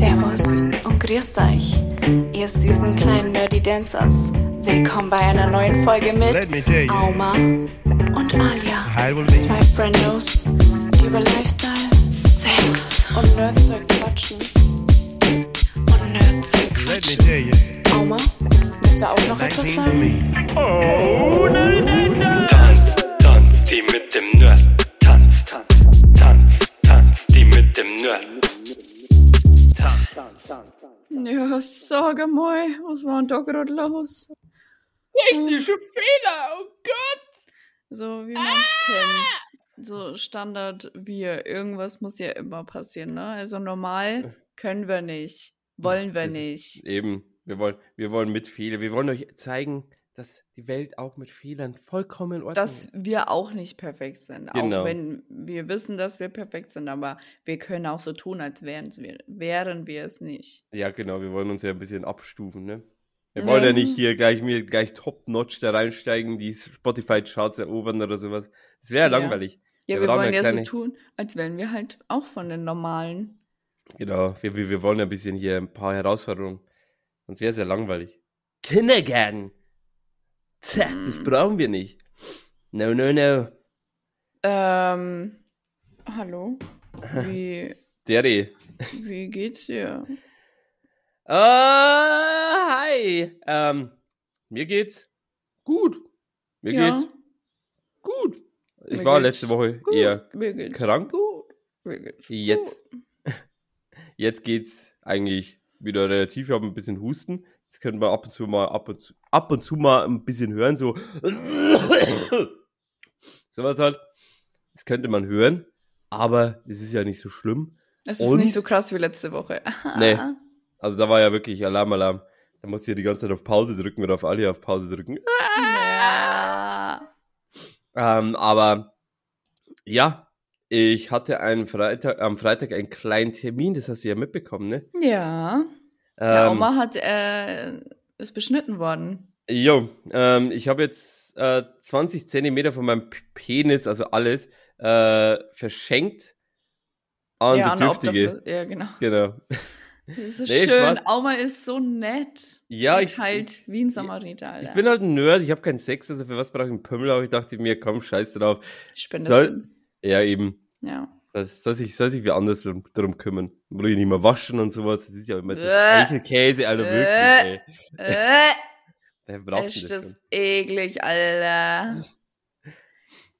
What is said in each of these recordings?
Servus und grüßt euch, ihr süßen kleinen Nerdy Dancers. Willkommen bei einer neuen Folge mit. Auma und Alia. Zwei Friendos, die über Lifestyle, Sex und Nerdzeug quatschen. Und Nerdzeug Let me quatschen. Auma, willst du auch noch etwas 19 to sagen? Oh, Tanz, tanz, die mit dem Nerd. Tanz, tanz, tanz, tanz, die mit dem Nerd. Ja, sag mal, was war denn da gerade los? Technische Fehler, oh Gott! So wie man es kennt. So Standard wir. Irgendwas muss ja immer passieren, ne? Also normal können wir nicht. Wollen wir Das- nicht. Eben, wir wollen, wir wollen mit Fehlern. Wir wollen euch zeigen, dass die Welt auch mit Fehlern vollkommen in Ordnung Dass ist. wir auch nicht perfekt sind. Genau. Auch wenn wir wissen, dass wir perfekt sind, aber wir können auch so tun, als wären wir, wären wir es nicht. Ja, genau, wir wollen uns ja ein bisschen abstufen, ne? Wir wollen ja nicht hier gleich mir gleich top-notch da reinsteigen, die Spotify-Charts erobern oder sowas. Das wäre ja langweilig. Ja, wir wir wollen ja ja kleine- so tun, als wären wir halt auch von den normalen. Genau, wir, wir, wir wollen ja ein bisschen hier ein paar Herausforderungen. Sonst wäre es ja langweilig. Kindergarten! Das Hm. brauchen wir nicht. No, no, no. Ähm, hallo? Wie, Derry. wie geht's dir? Ah, hi. Ähm, mir geht's gut. Mir Ja. geht's gut. Ich Mir war letzte Woche Gut, eher krank. Jetzt, jetzt geht's eigentlich wieder relativ. Ich habe ein bisschen Husten. Das können wir ab und zu mal, ab und zu, ab und zu mal ein bisschen hören. So, sowas halt. Das könnte man hören. Aber es ist ja nicht so schlimm. Es ist Und? nicht so krass wie letzte Woche. Nee. Also da war ja wirklich Alarm, Alarm. Da musste ich die ganze Zeit auf Pause drücken oder auf alle auf Pause drücken. Ja. Ähm, aber ja, ich hatte einen Freitag, am Freitag einen kleinen Termin, das hast du ja mitbekommen, ne? Ja. Der Ähm, Oma hat, äh, ist beschnitten worden. Jo, ähm, ich habe jetzt äh, 20 Zentimeter von meinem Penis, also alles, äh, verschenkt an ja, Bedürftige. Ja, genau. Genau. Das ist Nee, schön. Spaß. Oma ist so nett. Ja, Und ich, halt wie ein Samariter, Alter. ich bin halt ein Nerd, ich habe keinen Sex, also für was brauche ich einen Pömmel, aber ich dachte mir, komm, scheiß drauf. Spendest Soll, ja, eben. Ja. Soll sich, soll sich wer anders drum, drum kümmern. Muss ich nicht mehr waschen und sowas. Das ist ja immer so Äh. Eichelkäse, Alter, Äh. wirklich, ey. Äh, Wer braucht ist das das eklig, Alter.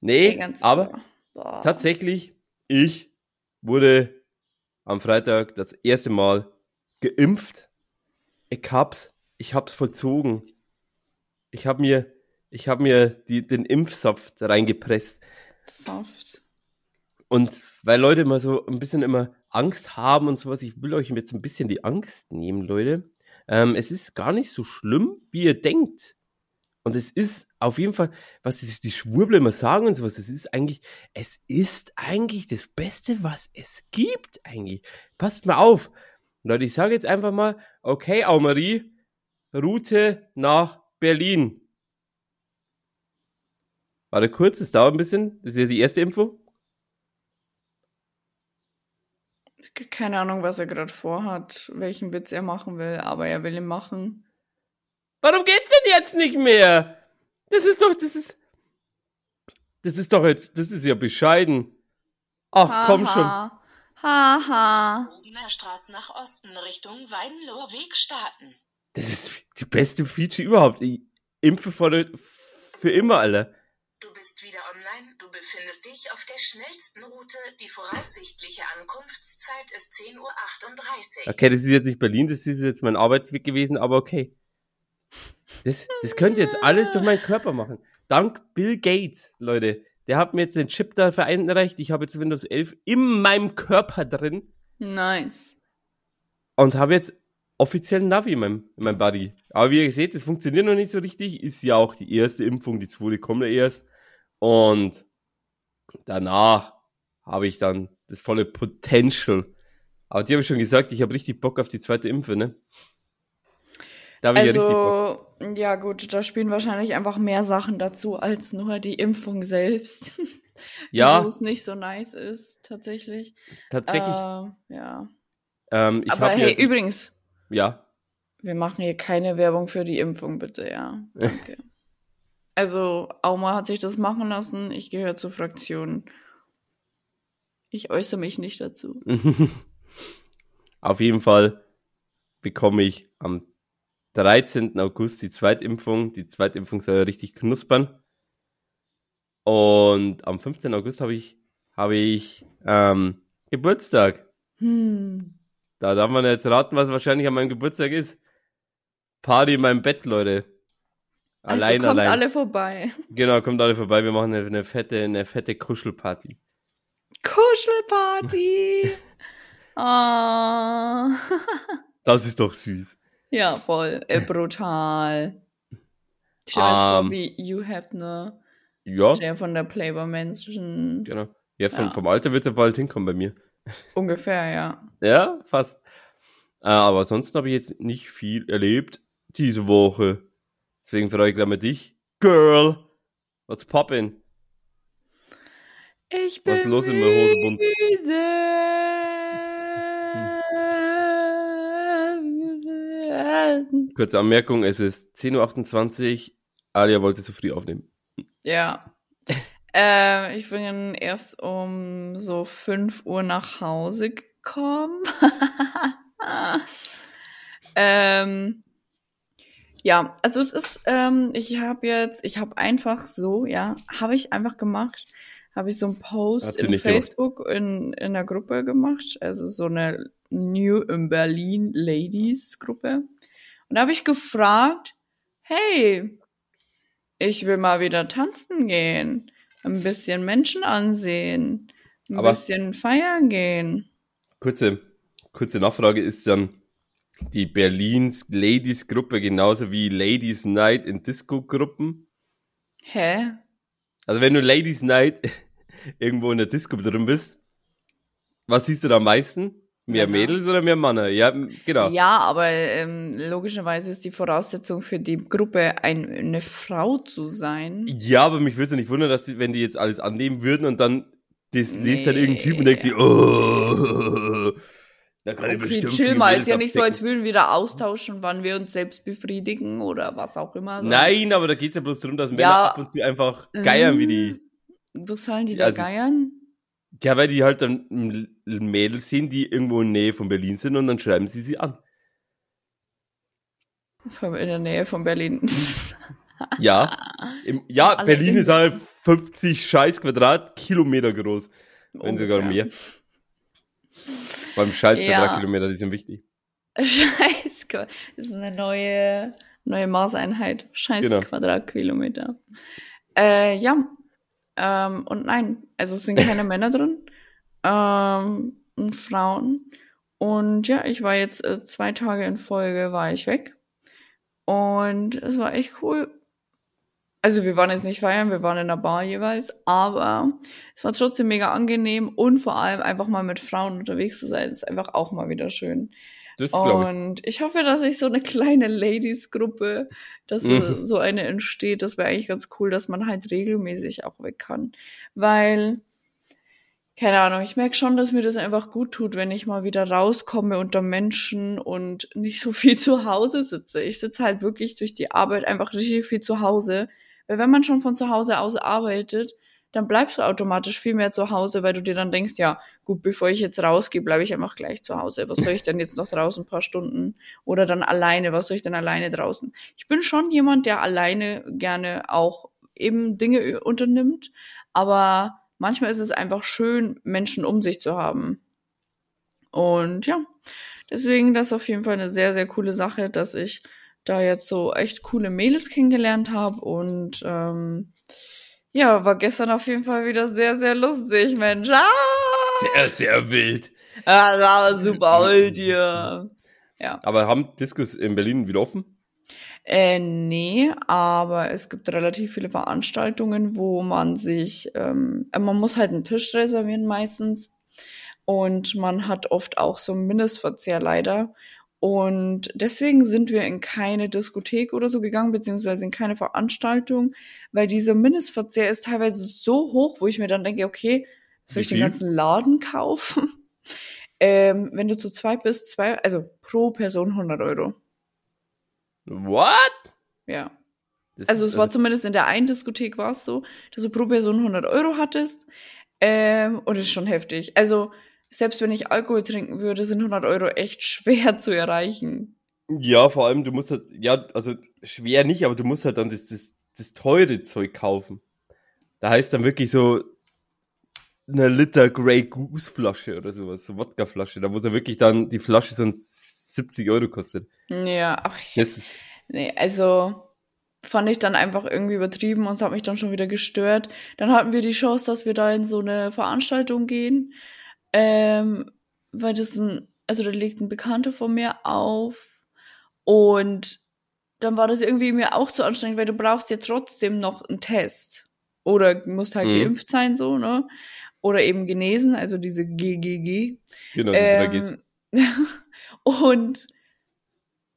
Nee, aber Boah. tatsächlich, ich wurde am Freitag das erste Mal geimpft. Ich hab's, ich hab's vollzogen. Ich hab mir, ich hab mir die, den Impfsaft reingepresst. Soft. Und weil Leute immer so ein bisschen immer Angst haben und sowas, ich will euch jetzt ein bisschen die Angst nehmen, Leute. Ähm, es ist gar nicht so schlimm, wie ihr denkt. Und es ist auf jeden Fall, was die, Schwurbler immer sagen und sowas, es ist eigentlich, es ist eigentlich das Beste, was es gibt, eigentlich. Passt mal auf. Leute, ich sage jetzt einfach mal, okay, Aumarie, Route nach Berlin. Warte kurz, es dauert ein bisschen. Das ist jetzt die erste Info. Keine Ahnung, was er gerade vorhat, welchen Witz er machen will, aber er will ihn machen. Warum geht's denn jetzt nicht mehr? Das ist doch, das ist. Das ist doch jetzt, das ist ja bescheiden. Ach, komm schon. Haha. Haha. Bogener Straße nach Osten Richtung Weidenloher Weg starten. Das ist die beste Feature überhaupt. Ich impfe vor der, für immer, Alter. Du bist wieder online. Du befindest dich auf der schnellsten Route. Die voraussichtliche Ankunftszeit ist 10.38 Uhr. Okay, das ist jetzt nicht Berlin, das ist jetzt mein Arbeitsweg gewesen, aber okay. Das, das könnt ihr jetzt alles durch meinen Körper machen. Dank Bill Gates, Leute. Der hat mir jetzt den Chip da vereinreicht. Ich habe jetzt Windows 11 in meinem Körper drin. Nice. und habe jetzt offiziell einen Navi in meinem, in meinem Buddy. Aber wie ihr seht, das funktioniert noch nicht so richtig. Ist ja auch die erste Impfung, die zweite kommt ja erst. Und danach habe ich dann das volle Potential. Aber die habe ich schon gesagt, ich habe richtig Bock auf die zweite Impfe, ne? Da habe ich ja richtig Bock. Also, ja gut, da spielen wahrscheinlich einfach mehr Sachen dazu als nur die Impfung selbst. Ja. Die so nicht so nice ist, tatsächlich. Tatsächlich. Äh, ja. Ähm, ich Aber hey, ja, übrigens, ja, wir machen hier keine Werbung für die Impfung, bitte, ja. Danke. Also, Auma hat sich das machen lassen. Ich gehöre zur Fraktion. Ich äußere mich nicht dazu. auf jeden Fall bekomme ich am 13. August die Zweitimpfung. Die Zweitimpfung soll ja richtig knuspern. Und am 15. August habe ich, habe ich ähm, Geburtstag. Hm. Da darf man jetzt raten, was wahrscheinlich an meinem Geburtstag ist. Party in meinem Bett, Leute. Also Allein, kommt allein. alle vorbei. Genau, kommt alle vorbei. Wir machen eine, eine fette, eine fette Kuschelparty. Kuschelparty. Ah. Das ist doch süß. ja, voll. Äh, brutal. Stell dir Ähm. vor, wie You Have ne Ja, der von der Playboy Mansion. genau. Ja, von, Ja. vom Alter wird ja bald hinkommen bei mir. Ungefähr, ja. Ja, fast. Äh, aber ansonsten habe ich jetzt nicht viel erlebt diese Woche. Deswegen frage ich gleich mal dich. Girl, what's poppin'? Ich Was bin ist los in meiner Hose bunt? müde. Kurze Anmerkung, es ist 10.28 Uhr. Alia wollte zu früh aufnehmen. Ja. Äh, ich bin erst um so 5 Uhr nach Hause gekommen. ähm, ja, also es ist, ähm, ich habe jetzt, ich habe einfach so, ja, habe ich einfach gemacht, habe ich so einen Post in gemacht. Facebook in, in der Gruppe gemacht, also so eine New in Berlin Ladies Gruppe. Und da habe ich gefragt, hey, ich will mal wieder tanzen gehen, ein bisschen Menschen ansehen, ein Aber- bisschen feiern gehen. Kurze, kurze Nachfrage ist dann die Berlins Ladies Gruppe genauso wie Ladies Night in Disco Gruppen? Hä? Also wenn du Ladies Night irgendwo in der Disco drin bist, was siehst du da am meisten? Mehr Männer. Mädels oder mehr Männer? Ja, genau. Ja, aber ähm, logischerweise ist die Voraussetzung für die Gruppe ein, eine Frau zu sein. Ja, aber mich würde es ja nicht wundern, dass sie, wenn die jetzt alles annehmen würden und dann das liest dann irgendein Typ und Nee. denkt sich, oh, da kann ich Okay, bestimmt chill mal. Ist ja nicht so, als abdecken. würden wir da austauschen, wann wir uns selbst befriedigen oder was auch immer. So. Nein, aber da geht's ja bloß darum, dass Männer Ja. ab und zu einfach geiern wie die. Wo sollen die da Also- geiern? Ja, weil die halt dann Mädels sind, die irgendwo in der Nähe von Berlin sind und dann schreiben sie sie an. In der Nähe von Berlin. Ja, im, ja Berlin in- ist halt 50 scheiß Quadratkilometer groß. Wenn sogar mehr. Beim scheiß Ja. Quadratkilometer, die sind wichtig. Scheiß, das ist eine neue, neue Maßeinheit. Scheiß Genau. Quadratkilometer. Äh, ja. Ähm, und nein, also es sind keine Männer drin. Ähm, und Frauen. Und ja, ich war jetzt äh, zwei Tage in Folge, war ich weg. Und es war echt cool. Also wir waren jetzt nicht feiern, wir waren in der Bar jeweils, aber es war trotzdem mega angenehm und vor allem einfach mal mit Frauen unterwegs zu sein, ist einfach auch mal wieder schön. Das glaube ich. Und ich hoffe, dass ich so eine kleine Ladies-Gruppe, dass Mhm. so- so eine entsteht. Das wäre eigentlich ganz cool, dass man halt regelmäßig auch weg kann. Weil, keine Ahnung, ich merke schon, dass mir das einfach gut tut, wenn ich mal wieder rauskomme unter Menschen und nicht so viel zu Hause sitze. Ich sitze halt wirklich durch die Arbeit einfach richtig viel zu Hause. Weil wenn man schon von zu Hause aus arbeitet, dann bleibst du automatisch viel mehr zu Hause, weil du dir dann denkst, ja, gut, bevor ich jetzt rausgehe, bleibe ich einfach gleich zu Hause. Was soll ich denn jetzt noch draußen ein paar Stunden? Oder dann alleine, was soll ich denn alleine draußen? Ich bin schon jemand, der alleine gerne auch eben Dinge unternimmt, aber manchmal ist es einfach schön, Menschen um sich zu haben. Und ja, deswegen das ist auf jeden Fall eine sehr, sehr coole Sache, dass ich da jetzt so echt coole Mädels kennengelernt habe und ähm, ja, war gestern auf jeden Fall wieder sehr, sehr lustig, Mensch. Ah! Sehr, sehr wild. Ah, das war super wild hier. Ja. Aber haben Discos in Berlin wieder offen? Äh, nee, aber es gibt relativ viele Veranstaltungen, wo man sich, ähm, äh, man muss halt einen Tisch reservieren meistens. Und man hat oft auch so einen Mindestverzehr leider. Und deswegen sind wir in keine Diskothek oder so gegangen, beziehungsweise in keine Veranstaltung, weil dieser Mindestverzehr ist teilweise so hoch, wo ich mir dann denke, okay, soll ich den ganzen Laden kaufen? Ähm, wenn du zu zweit bist, zwei, also pro Person 100 Euro. What? Ja. Das Also es war zumindest in der einen Diskothek war es so, dass du pro Person 100 Euro hattest. Ähm, und das ist schon heftig. Also selbst wenn ich Alkohol trinken würde, sind 100 Euro echt schwer zu erreichen. Ja, vor allem, du musst halt, ja, also schwer nicht, aber du musst halt dann das, das, das teure Zeug kaufen. Da heißt dann wirklich so eine Liter Grey Goose Flasche oder sowas, so Wodka-Flasche, da wo es wirklich dann die Flasche sonst 70 Euro kostet. Ja, aber ich, Das ist, nee, also fand ich dann einfach irgendwie übertrieben und es hat mich dann schon wieder gestört. Dann hatten wir die Chance, dass wir da in so eine Veranstaltung gehen, ähm, weil das ein, also da legt ein Bekannter von mir auf und dann war das irgendwie mir auch zu anstrengend, weil du brauchst ja trotzdem noch einen Test. Oder musst halt Mhm. geimpft sein, so, ne? Oder eben genesen, also diese GGG. genau. Ähm, und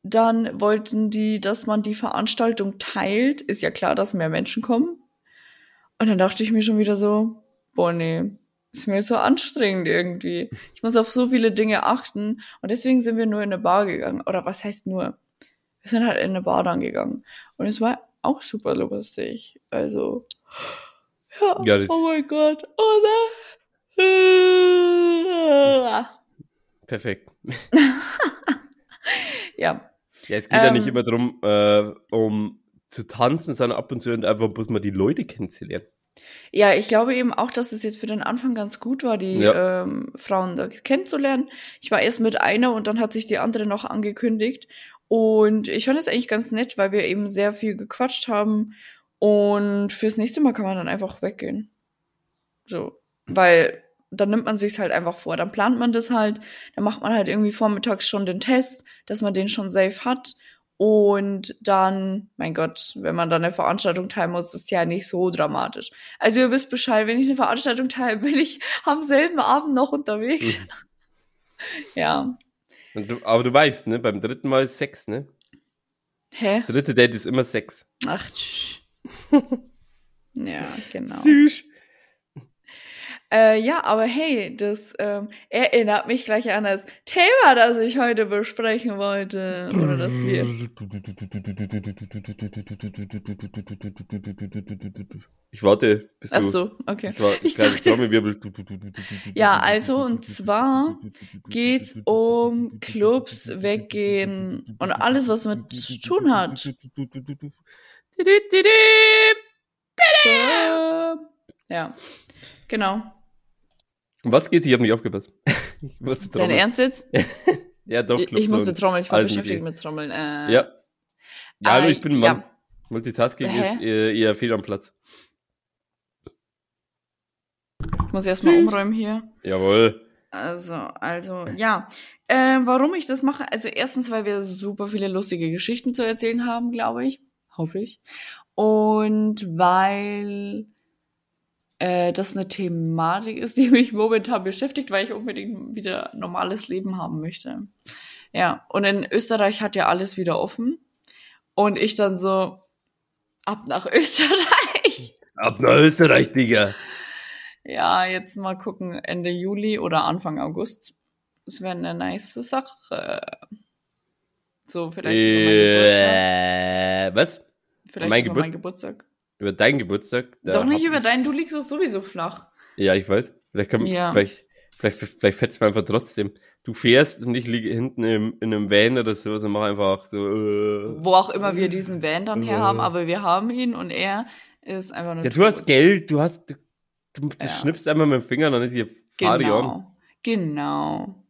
dann wollten die, dass man die Veranstaltung teilt. Ist ja klar, dass mehr Menschen kommen. Und dann dachte ich mir schon wieder so, boah, nee, ist mir so anstrengend irgendwie. Ich muss auf so viele Dinge achten. Und deswegen sind wir nur in eine Bar gegangen. Oder was heißt nur? Wir sind halt in eine Bar dann gegangen. Und es war auch super lustig. Also, ja, Ja, oh mein Gott. Oh nein. Perfekt. Ja, Ja, es geht ja Ähm, nicht immer darum, äh, um zu tanzen, sondern ab und zu einfach bloß mal die Leute kennenzulernen. Ja, ich glaube eben auch, dass es jetzt für den Anfang ganz gut war, die Ja. ähm, Frauen da kennenzulernen. Ich war erst mit einer und dann hat sich die andere noch angekündigt. Und ich fand es eigentlich ganz nett, weil wir eben sehr viel gequatscht haben. Und fürs nächste Mal kann man dann einfach weggehen. So. Weil dann nimmt man sich's halt einfach vor. Dann plant man das halt. Dann macht man halt irgendwie vormittags schon den Test, dass man den schon safe hat. Und dann, mein Gott, wenn man dann eine Veranstaltung teilen muss, ist ja nicht so dramatisch. Also ihr wisst Bescheid, wenn ich eine Veranstaltung teile, bin ich am selben Abend noch unterwegs. Mhm. Ja. Du, aber du weißt, ne, beim dritten Mal ist Sex, ne? Hä? Das dritte Date ist immer Sex. Ach, tsch. Ja, genau. Süß. Äh, ja, aber hey, das ähm, erinnert mich gleich an das Thema, das ich heute besprechen wollte. Oder das wir. Ich warte, bis du. Ach so, okay. Das war Ich dachte-. Ja, also, und zwar geht's um Clubs, Weggehen und alles, was mit zu tun hat. Ja, genau. Um was geht's? Ich habe nicht aufgepasst. Ich musste Dein trommeln. Ernst jetzt? Ja, doch, Ich, Clubs ich musste trommeln, ich war alles beschäftigt Mögliche. mit Trommeln. Äh, Ja. Ja, hallo, Äh, ich bin Mann. ja. Multitasking Hä? ist eher, eher fehl am Platz. Ich muss erstmal umräumen hier. Jawohl. Also, also, ja. Ähm, warum ich das mache? Also, erstens, weil wir super viele lustige Geschichten zu erzählen haben, glaube ich. Hoffe ich. Und weil äh, das eine Thematik ist, die mich momentan beschäftigt, weil ich unbedingt wieder normales Leben haben möchte. Ja, und in Österreich hat ja alles wieder offen. Und ich dann so, ab nach Österreich. Ab nach Österreich, Digga. Ja, jetzt mal gucken, Ende Juli oder Anfang August. Das wäre eine nice Sache. So, vielleicht Geburtstag. Äh, was? Vielleicht mein über meinen Geburtstag. Über deinen Geburtstag? Doch nicht über deinen, du liegst doch sowieso flach. Ja, ich weiß. Vielleicht, kann, Ja. vielleicht, vielleicht, vielleicht fetzt man einfach trotzdem. Du fährst und ich liege hinten im, in einem Van oder so, und mach einfach so. Äh. Wo auch immer wir diesen Van dann her haben, aber wir haben ihn und er ist einfach nur. Ja, du hast. Geld, du hast, du, du, du Ja. schnippst einmal mit dem Finger, dann ist hier Fari on. Genau. Genau.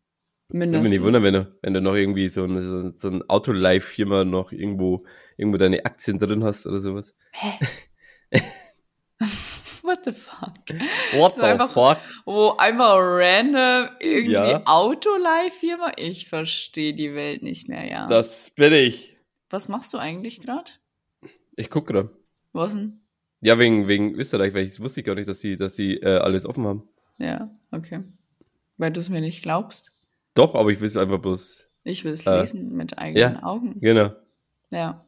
Würde Mindestens. mich nicht wundern, wenn du, wenn du noch irgendwie so, eine, so, so ein Autolife-Firma noch irgendwo, irgendwo deine Aktien drin hast oder sowas. What the fuck? What So the einfach- fuck? Wo einfach random irgendwie Ja. Autolife-Firma? Ich verstehe die Welt nicht mehr, ja. Das bin ich. Was machst du eigentlich gerade? Ich guck gerade. Was denn? Ja, wegen, wegen Österreich, weil ich wusste gar nicht, dass sie, dass sie äh, alles offen haben. Ja, okay. Weil du es mir nicht glaubst. Doch, aber ich will es einfach bloß. Ich will es Äh, lesen mit eigenen Augen. Genau. Ja.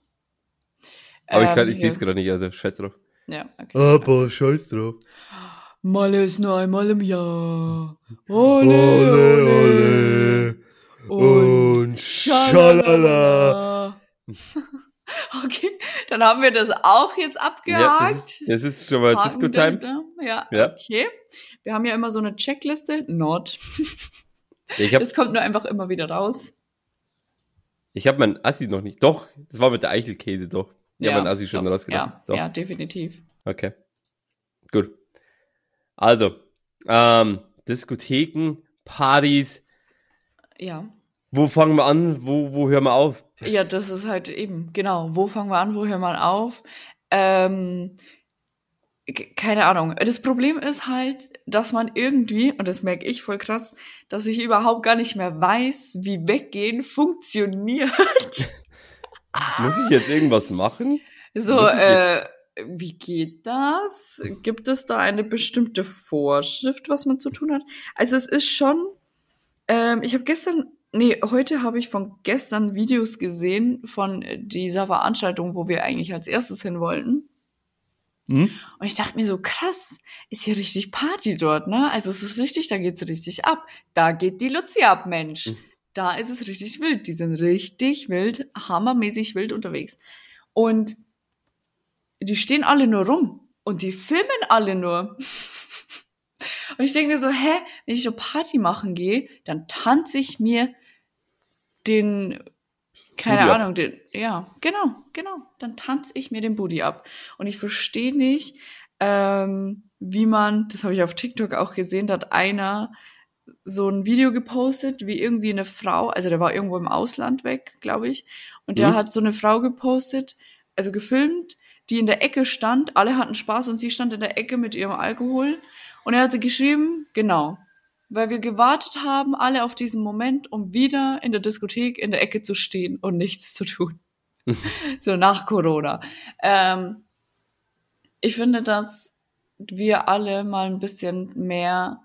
Aber ich, kann, Ähm, ich sehe es gerade nicht, also scheiß drauf. Ja, okay. Aber scheiß drauf. Malle ist nur einmal im Jahr. Ole, ole, und schalala. Okay, dann haben wir das auch jetzt Ja, abgehakt. das, ist, das ist schon mal Disco-Time. Ja, Ja. okay. Wir haben ja immer so eine Checkliste. Not. Ich habe Das kommt nur einfach immer wieder raus. ich hab mein Assi noch nicht. Doch, das war mit der Eichelkäse, doch. Habe mein Assi schon rausgelassen. Ja, ja, definitiv. Okay. Gut. Also, ähm, Diskotheken, Partys. Ja. Wo fangen wir an? Wo, wo hören wir auf? Ja, das ist halt eben, genau. Wo fangen wir an, wo hören wir auf? Ähm, keine Ahnung. Das Problem ist halt, dass man irgendwie, und das merke ich voll krass, dass ich überhaupt gar nicht mehr weiß, wie Weggehen funktioniert. Muss ich jetzt irgendwas machen? So, äh, wie geht das? Gibt es da eine bestimmte Vorschrift, was man zu tun hat? Also es ist schon, ähm, ich habe gestern, nee, heute habe ich von gestern Videos gesehen von dieser Veranstaltung, wo wir eigentlich als erstes hin wollten. Hm? Und ich dachte mir so, krass, ist hier richtig Party dort, ne? Also es ist richtig, da geht's richtig ab. Da geht die Luzi ab, Mensch. Mhm. Da ist es richtig wild. Die sind richtig wild, hammermäßig wild unterwegs. Und die stehen alle nur rum und die filmen alle nur. Und ich denke mir so, hä, wenn ich so Party machen gehe, dann tanze ich mir den, keine Booty ab. Ahnung, den, ja, genau, genau, dann tanze ich mir den Booty ab. Und ich verstehe nicht, ähm, wie man, das habe ich auf TikTok auch gesehen, da hat einer so ein Video gepostet, wie irgendwie eine Frau, also der war irgendwo im Ausland weg, glaube ich, und der Mhm. hat so eine Frau gepostet, also gefilmt, die in der Ecke stand, alle hatten Spaß und sie stand in der Ecke mit ihrem Alkohol und er hatte geschrieben, genau, weil wir gewartet haben, alle auf diesen Moment, um wieder in der Diskothek in der Ecke zu stehen und nichts zu tun. so nach Corona. Ähm, ich finde, dass wir alle mal ein bisschen mehr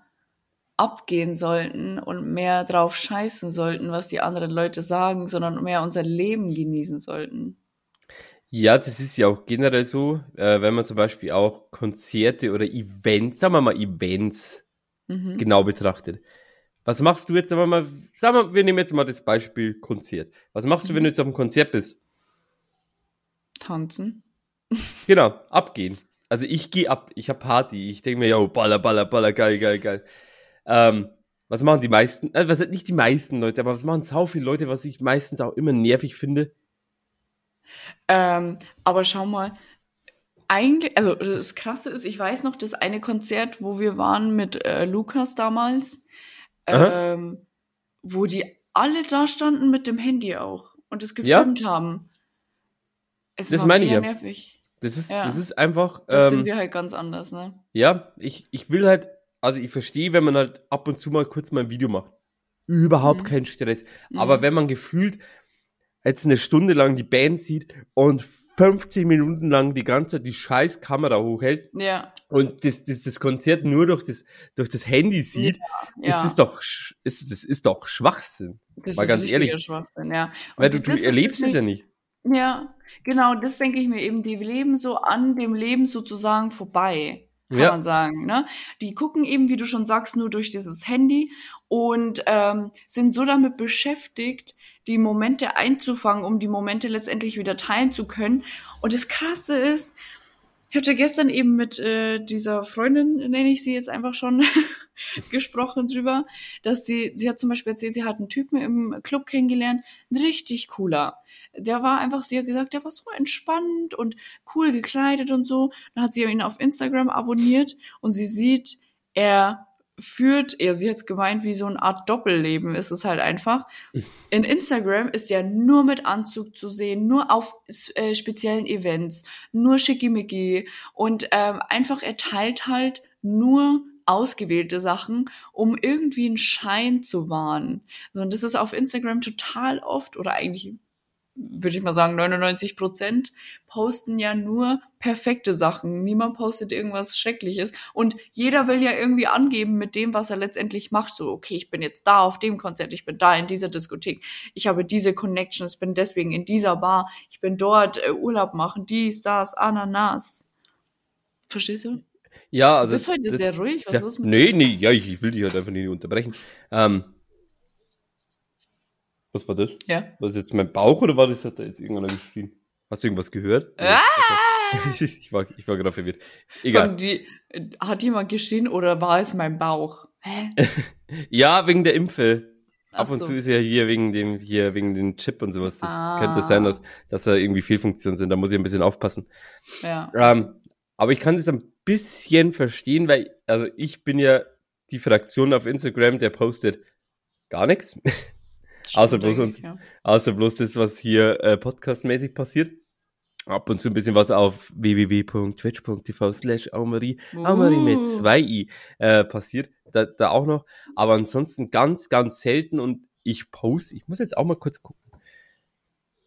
abgehen sollten und mehr drauf scheißen sollten, was die anderen Leute sagen, sondern mehr unser Leben genießen sollten. Ja, das ist ja auch generell so, äh, wenn man zum Beispiel auch Konzerte oder Events, sagen wir mal Events, Mhm. genau betrachtet. Was machst du jetzt, sagen wir mal, sagen wir, wir nehmen jetzt mal das Beispiel Konzert. Was machst du, wenn du jetzt auf einem Konzert bist? Tanzen. Genau, abgehen. Also ich gehe ab, ich hab Party, ich denke mir, yo, baller, baller, baller, geil, geil, geil. Ähm, was machen die meisten, also was sind nicht die meisten Leute, aber was machen sau viele Leute, was ich meistens auch immer nervig finde? Ähm, aber schau mal, eigentlich, also das Krasse ist, ich weiß noch, das eine Konzert, wo wir waren mit äh, Lukas damals, ähm, wo die alle da standen mit dem Handy auch und es Ja. gefilmt haben. Es Das war meine ich ja. nervig. Das ist, Ja. das ist einfach, Das ähm, sind wir halt ganz anders, ne? Ja, ich, ich will halt, also ich verstehe, wenn man halt ab und zu mal kurz mal ein Video macht. Überhaupt Mhm. kein Stress. Aber Mhm. wenn man gefühlt jetzt eine Stunde lang die Band sieht und 15 Minuten lang die ganze Zeit die scheiß Kamera hochhält Ja, und das, das, das Konzert nur durch das, durch das Handy sieht, ja. ist das doch, ist, das ist doch Schwachsinn. das mal ist ganz ehrlich. Schwachsinn, ja. Weil du, du erlebst es ja nicht. Ja, genau, das denke ich mir eben, die leben so an dem Leben sozusagen vorbei, kann Ja. man sagen, ne? Die gucken eben, wie du schon sagst, nur durch dieses Handy und ähm, sind so damit beschäftigt, die Momente einzufangen, um die Momente letztendlich wieder teilen zu können. Und das Krasse ist, ich hatte gestern eben mit äh, dieser Freundin, nenne ich sie jetzt einfach schon, gesprochen drüber, dass sie, sie hat zum Beispiel erzählt, sie hat einen Typen im Club kennengelernt, richtig cooler. Der war einfach, sie hat gesagt, der war so entspannt und cool gekleidet und so. Dann hat sie ihn auf Instagram abonniert und sie sieht, er führt, ja, sie hat's gemeint, wie so eine Art Doppelleben ist es halt einfach. In Instagram ist er nur mit Anzug zu sehen, nur auf äh, speziellen Events, nur schickimicki und ähm, einfach er teilt halt nur ausgewählte Sachen, um irgendwie einen Schein zu wahren. So, und das ist auf Instagram total oft oder eigentlich würde ich mal sagen, 99 Prozent posten ja nur perfekte Sachen. Niemand postet irgendwas Schreckliches. Und jeder will ja irgendwie angeben mit dem, was er letztendlich macht. So, okay, ich bin jetzt da auf dem Konzert, ich bin da in dieser Diskothek, ich habe diese Connections, bin deswegen in dieser Bar, ich bin dort äh, Urlaub machen, dies, das, Ananas. Verstehst du? Ja, Du also. bist heute das- sehr ruhig. Was Ja, los mit nee, nee, ja, ich, ich will dich halt einfach nicht unterbrechen. Ähm, was war das? Ja. War das jetzt mein Bauch oder war das, hat da jetzt irgendeiner geschrien? Hast du irgendwas gehört? Ah! ich war, ich war gerade verwirrt. Egal. Die, hat jemand geschrien oder war es mein Bauch? Hä? Ja, wegen der Impfe. Ab Ach und so. zu ist ja hier wegen dem, hier wegen dem Chip und sowas. Das Ah. könnte sein, dass, dass da irgendwie Fehlfunktionen sind. Da muss ich ein bisschen aufpassen. Ja. Ähm, aber ich kann das ein bisschen verstehen, weil, also ich bin ja die Fraktion auf Instagram, der postet gar nichts. Außer bloß uns- ja. Außer bloß das, was hier äh, podcastmäßig passiert. Ab und zu ein bisschen was auf www.twitch.tv slash Aumarie, Aumarie mit Uh. zwei i äh, passiert. Da, da auch noch. Aber ansonsten ganz, ganz selten und ich poste, ich muss jetzt auch mal kurz gucken.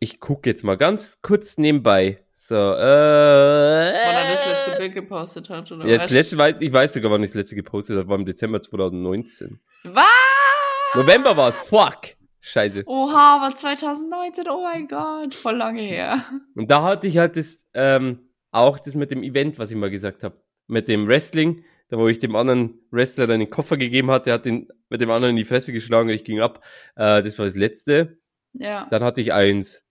Ich gucke jetzt mal ganz kurz nebenbei. So, äh. Wann er das letzte Bild gepostet hat, oder Ja, das was? letzte weiß, ich weiß sogar, wann ich das letzte gepostet habe, war im Dezember 2019. Was? November war es, fuck! Scheiße. Oha, war 2019, oh mein Gott, voll lange her. Und da hatte ich halt das, ähm, auch das mit dem Event, was ich mal gesagt habe. Mit dem Wrestling, da wo ich dem anderen Wrestler dann den Koffer gegeben hatte, der hat den mit dem anderen in die Fresse geschlagen und ich ging ab. Äh, das war das letzte. Ja. Dann hatte ich eins.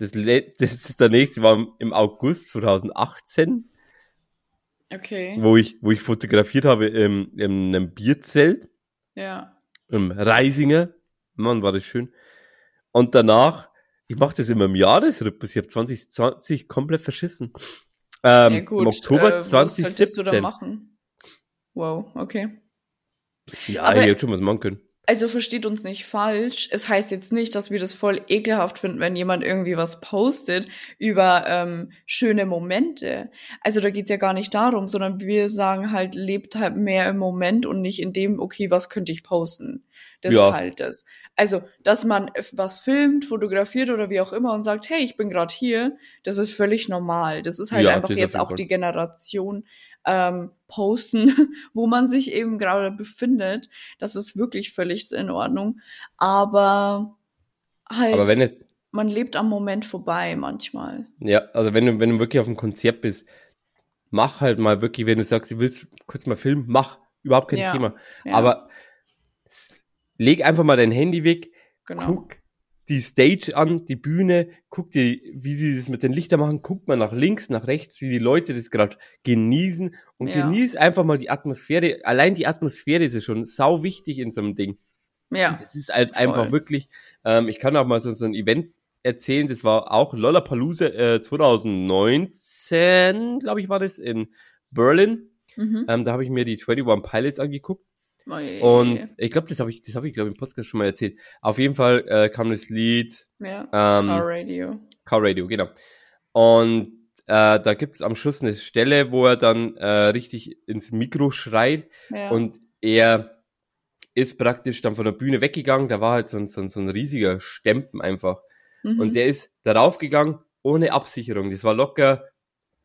Das, das ist der nächste war im- August 2018, Okay. wo ich, wo ich fotografiert habe im, in einem Bierzelt. Ja. im Reisinger. Mann, war das schön. Und danach, ich mache das immer im Jahresrhythmus. Ich habe 2020 komplett verschissen. Ähm, ja, gut. Im Oktober äh, was solltest du da 2017. machen? Wow, okay. Ja, Aber- ich hätte schon was machen können. Also versteht uns nicht falsch. Es heißt jetzt nicht, dass wir das voll ekelhaft finden, wenn jemand irgendwie was postet über ähm, schöne Momente. Also da geht's ja gar nicht darum, sondern wir sagen halt, lebt halt mehr im Moment und nicht in dem, okay, was könnte ich posten. Das Ja. ist halt das. Also, dass man was filmt, fotografiert oder wie auch immer und sagt, hey, ich bin gerade hier, das ist völlig normal. Das ist halt Ja, einfach jetzt auch Fall. die Generation ähm, posten, wo man sich eben gerade befindet. Das ist wirklich völlig in Ordnung. Aber halt, Aber wenn jetzt, man lebt am Moment vorbei manchmal. ja, also wenn du, wenn du wirklich auf einem Konzert bist, mach halt mal wirklich, wenn du sagst, du willst kurz mal filmen, mach. Überhaupt kein Ja, Thema. Ja, Aber leg einfach mal dein Handy weg, genau. guck die Stage an, die Bühne, guck dir, wie sie das mit den Lichtern machen, guck mal nach links, nach rechts, wie die Leute das gerade genießen und Ja. genieß einfach mal die Atmosphäre. Allein die Atmosphäre ist ja schon sau wichtig in so einem Ding. Ja, Das ist halt Voll. einfach wirklich, ähm, ich kann auch mal so, so ein Event erzählen, das war auch Lollapalooza äh, 2019, glaube ich, war das in Berlin. mhm. Ähm, da habe ich mir die 21 Pilots angeguckt. Oi. Und ich glaube, das habe ich, das habe ich, glaube ich, im Podcast schon mal erzählt. Auf jeden Fall äh, kam das Lied ja, ähm, Car Radio. Car Radio, genau. Und äh, da gibt es am Schluss eine Stelle, wo er dann äh, richtig ins Mikro schreit Ja. und er ist praktisch dann von der Bühne weggegangen. Da war halt so ein, so ein, so ein riesiger Stempen einfach. mhm. Und der ist darauf gegangen ohne Absicherung. Das war locker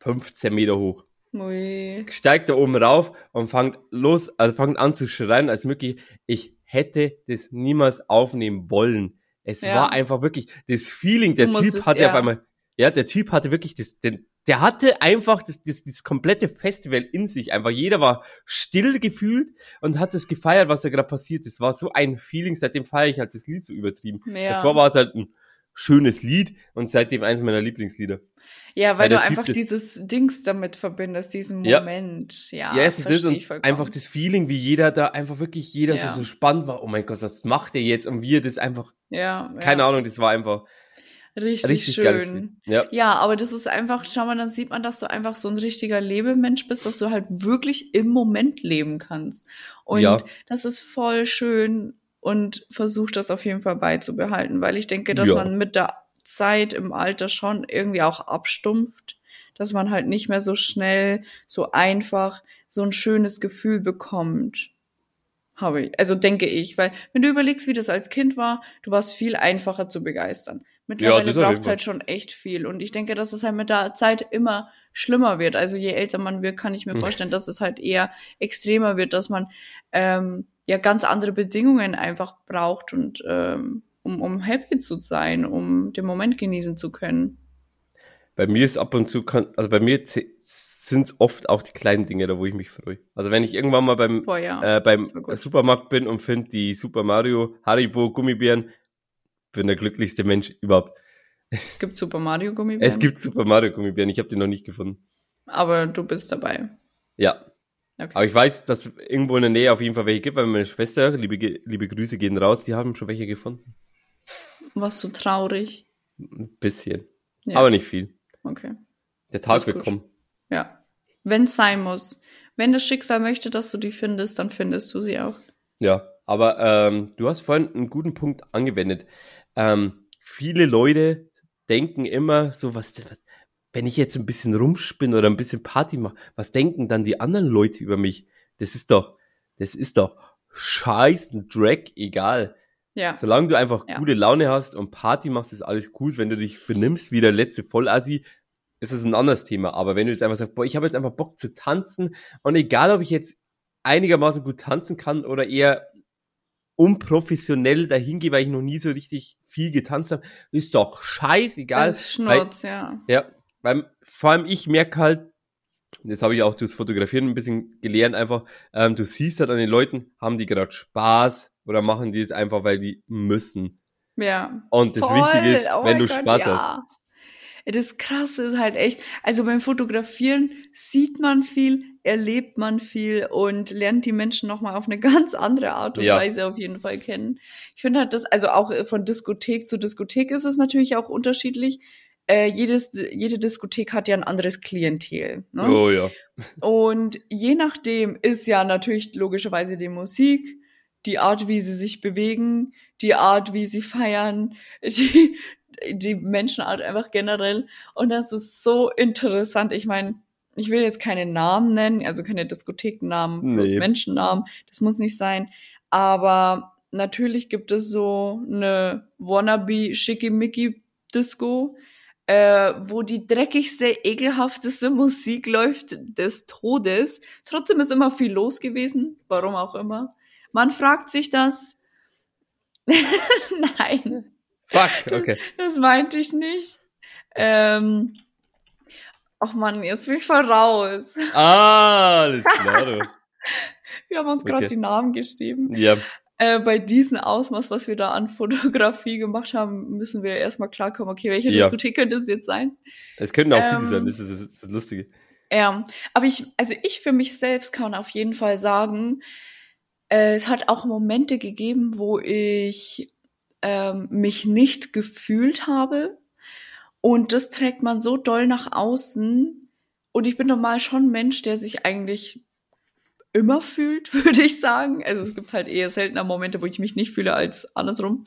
15 Meter hoch. Ui. steigt da oben rauf und fängt los, also fängt an zu schreien, als wirklich, ich hätte das niemals aufnehmen wollen. Es Ja. war einfach wirklich das Feeling, der Du Typ hatte ja. auf einmal, ja, der Typ hatte wirklich das, den, der hatte einfach das, das, das komplette Festival in sich. Einfach jeder war still gefühlt und hat das gefeiert, was da gerade passiert. Das war so ein Feeling, seitdem feiere ich halt das Lied so übertrieben. Ja. Davor war es halt ein schönes Lied und seitdem eins meiner Lieblingslieder. Ja, weil weil du Typ einfach das- dieses Dings damit verbindest, diesen Ja. Moment. Ja, Ja, es ist das und vollkommen. einfach das Feeling, wie jeder da einfach wirklich jeder Ja. so, so spannend war. Oh mein Gott, was macht er jetzt? Und wir das einfach, Ja, keine ja. Ahnung, das war einfach Richtig, richtig schön. Ja, Ja, aber das ist einfach, schau mal, dann sieht man, dass du einfach so ein richtiger Lebemensch bist, dass du halt wirklich im Moment leben kannst. Und Ja. das ist voll schön und versuch das auf jeden Fall beizubehalten, weil ich denke, dass Ja. man mit der Zeit im Alter schon irgendwie auch abstumpft, dass man halt nicht mehr so schnell, so einfach so ein schönes Gefühl bekommt. Habe ich, also denke ich, weil wenn du überlegst, wie das als Kind war, du warst viel einfacher zu begeistern. Mittlerweile jeden braucht es halt schon echt viel. Und ich denke, dass es halt mit der Zeit immer schlimmer wird. Also je älter man wird, kann ich mir Hm. vorstellen, dass es halt eher extremer wird, dass man ähm, ja ganz andere Bedingungen einfach braucht und ähm, um, um happy zu sein, um den Moment genießen zu können. bei mir ist ab und zu, kann, also bei mir sind es oft auch die kleinen Dinge, da wo ich mich freue. Also wenn ich irgendwann mal beim, Boah, ja. äh, beim. Supermarkt bin und finde die Super Mario, Haribo, Gummibären, bin der glücklichste Mensch überhaupt. Es gibt Super Mario Gummibären. Es gibt Super Mario Gummibären, ich habe die noch nicht gefunden. Aber du bist dabei. Ja, Okay. aber ich weiß, dass irgendwo in der Nähe auf jeden Fall welche gibt, weil meine Schwester, liebe, liebe Grüße gehen raus, die haben schon welche gefunden. Was so traurig. Ein bisschen. Ja. Aber nicht viel. Okay. Der Tag wird kommen. Ja. Wenn es sein muss. Wenn das Schicksal möchte, dass du die findest, dann findest du sie auch. Ja, aber ähm, du hast vorhin einen guten Punkt angewendet. Ähm, viele Leute denken immer so, was, wenn ich jetzt ein bisschen rumspinne oder ein bisschen Party mache, was denken dann die anderen Leute über mich? Das ist doch, das ist doch scheiß Drag, egal. Ja. Solange du einfach Ja. gute Laune hast und Party machst, ist alles cool. Wenn du dich benimmst wie der letzte Vollassi, ist es ein anderes Thema. Aber wenn du jetzt einfach sagst, boah, ich habe jetzt einfach Bock zu tanzen und egal, ob ich jetzt einigermaßen gut tanzen kann oder eher unprofessionell dahin gehe, weil ich noch nie so richtig viel getanzt habe, ist doch scheißegal. Das ist Schnurz, ja. Ja, weil vor allem ich merke halt, das habe ich auch durchs Fotografieren ein bisschen gelernt, einfach, ähm, du siehst halt an den Leuten, haben die gerade Spaß oder machen die es einfach, weil die müssen. Ja. Und das Voll. Wichtige ist, Oh wenn du Gott, Spaß hast. Das Krasse ist halt echt, also beim Fotografieren sieht man viel, erlebt man viel und lernt die Menschen nochmal auf eine ganz andere Art und Ja. Weise auf jeden Fall kennen. Ich finde halt das, also auch von Diskothek zu Diskothek ist es natürlich auch unterschiedlich. Äh, jedes, jede Diskothek hat ja ein anderes Klientel. Ne? Oh ja. Und je nachdem ist ja natürlich logischerweise die Musik, die Art, wie sie sich bewegen, die Art, wie sie feiern, die, die Menschenart einfach generell. Und das ist so interessant. Ich meine, ich will jetzt keine Namen nennen, also keine Diskothekennamen, bloß Nee. Menschennamen. Das muss nicht sein. Aber natürlich gibt es so eine wannabe schickimicki Disco, äh, wo die dreckigste, ekelhafteste Musik läuft des Todes. Trotzdem ist immer viel los gewesen, warum auch immer. Man fragt sich das. Nein, Fuck, okay. das meinte ich nicht. Ähm, ach man, jetzt bin ich voll raus. Ah, alles klar. du. Wir haben uns gerade Okay. die Namen geschrieben. Ja, Äh, bei diesem Ausmaß, was wir da an Fotografie gemacht haben, müssen wir erstmal klarkommen, okay, welche Ja. Diskothek könnte es jetzt sein? es könnten auch viele Ähm, sein, das ist das, ist das Lustige. Ja, aber ich, also ich für mich selbst kann auf jeden Fall sagen, äh, es hat auch Momente gegeben, wo ich ähm, mich nicht gefühlt habe. Und das trägt man so doll nach außen. Und ich bin normal schon ein Mensch, der sich eigentlich immer fühlt, würde ich sagen. Also es gibt halt eher seltener Momente, wo ich mich nicht fühle als andersrum.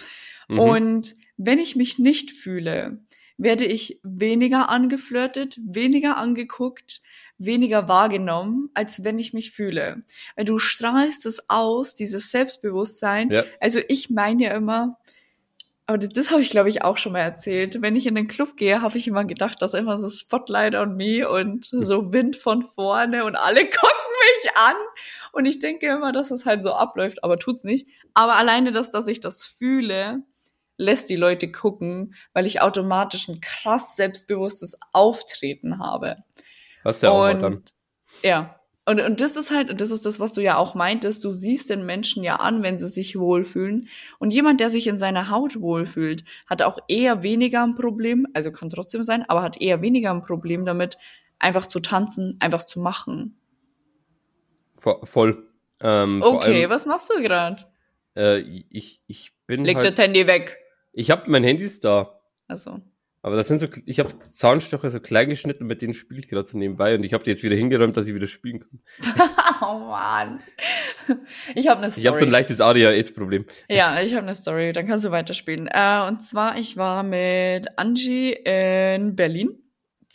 Mhm. Und wenn ich mich nicht fühle, werde ich weniger angeflirtet, weniger angeguckt, weniger wahrgenommen, als wenn ich mich fühle. Weil du strahlst es aus, dieses Selbstbewusstsein. Ja. Also ich meine ja immer, aber das, das habe ich glaube ich auch schon mal erzählt. Wenn ich in den Club gehe, habe ich immer gedacht, dass immer so Spotlight on me und so Wind von vorne und alle gucken mich an. Und ich denke immer, dass es halt so abläuft, aber tut's nicht. Aber alleine das, dass ich das fühle, lässt die Leute gucken, weil ich automatisch ein krass selbstbewusstes Auftreten habe. Hast ja auch dann. ja. Und, und das ist halt, und das ist das, was du ja auch meintest, du siehst den Menschen ja an, wenn sie sich wohlfühlen. Und jemand, der sich in seiner Haut wohlfühlt, hat auch eher weniger ein Problem, also kann trotzdem sein, aber hat eher weniger ein Problem damit, einfach zu tanzen, einfach zu machen. Vo- Voll. Ähm, Okay, allem, was machst du gerade? äh, ich, ich bin Leg halt, das Handy weg. ich habe mein Handy ist da. Also. Aber das sind so, ich habe Zahnstocher so klein geschnitten, mit denen spiele ich gerade so nebenbei und ich habe die jetzt wieder hingeräumt, dass ich wieder spielen kann. oh Mann. Ich habe eine Story. Ich habe so ein leichtes ADHS-Problem. Ja, ich habe eine Story, dann kannst du weiterspielen. Äh, und zwar, ich war mit Angie in Berlin.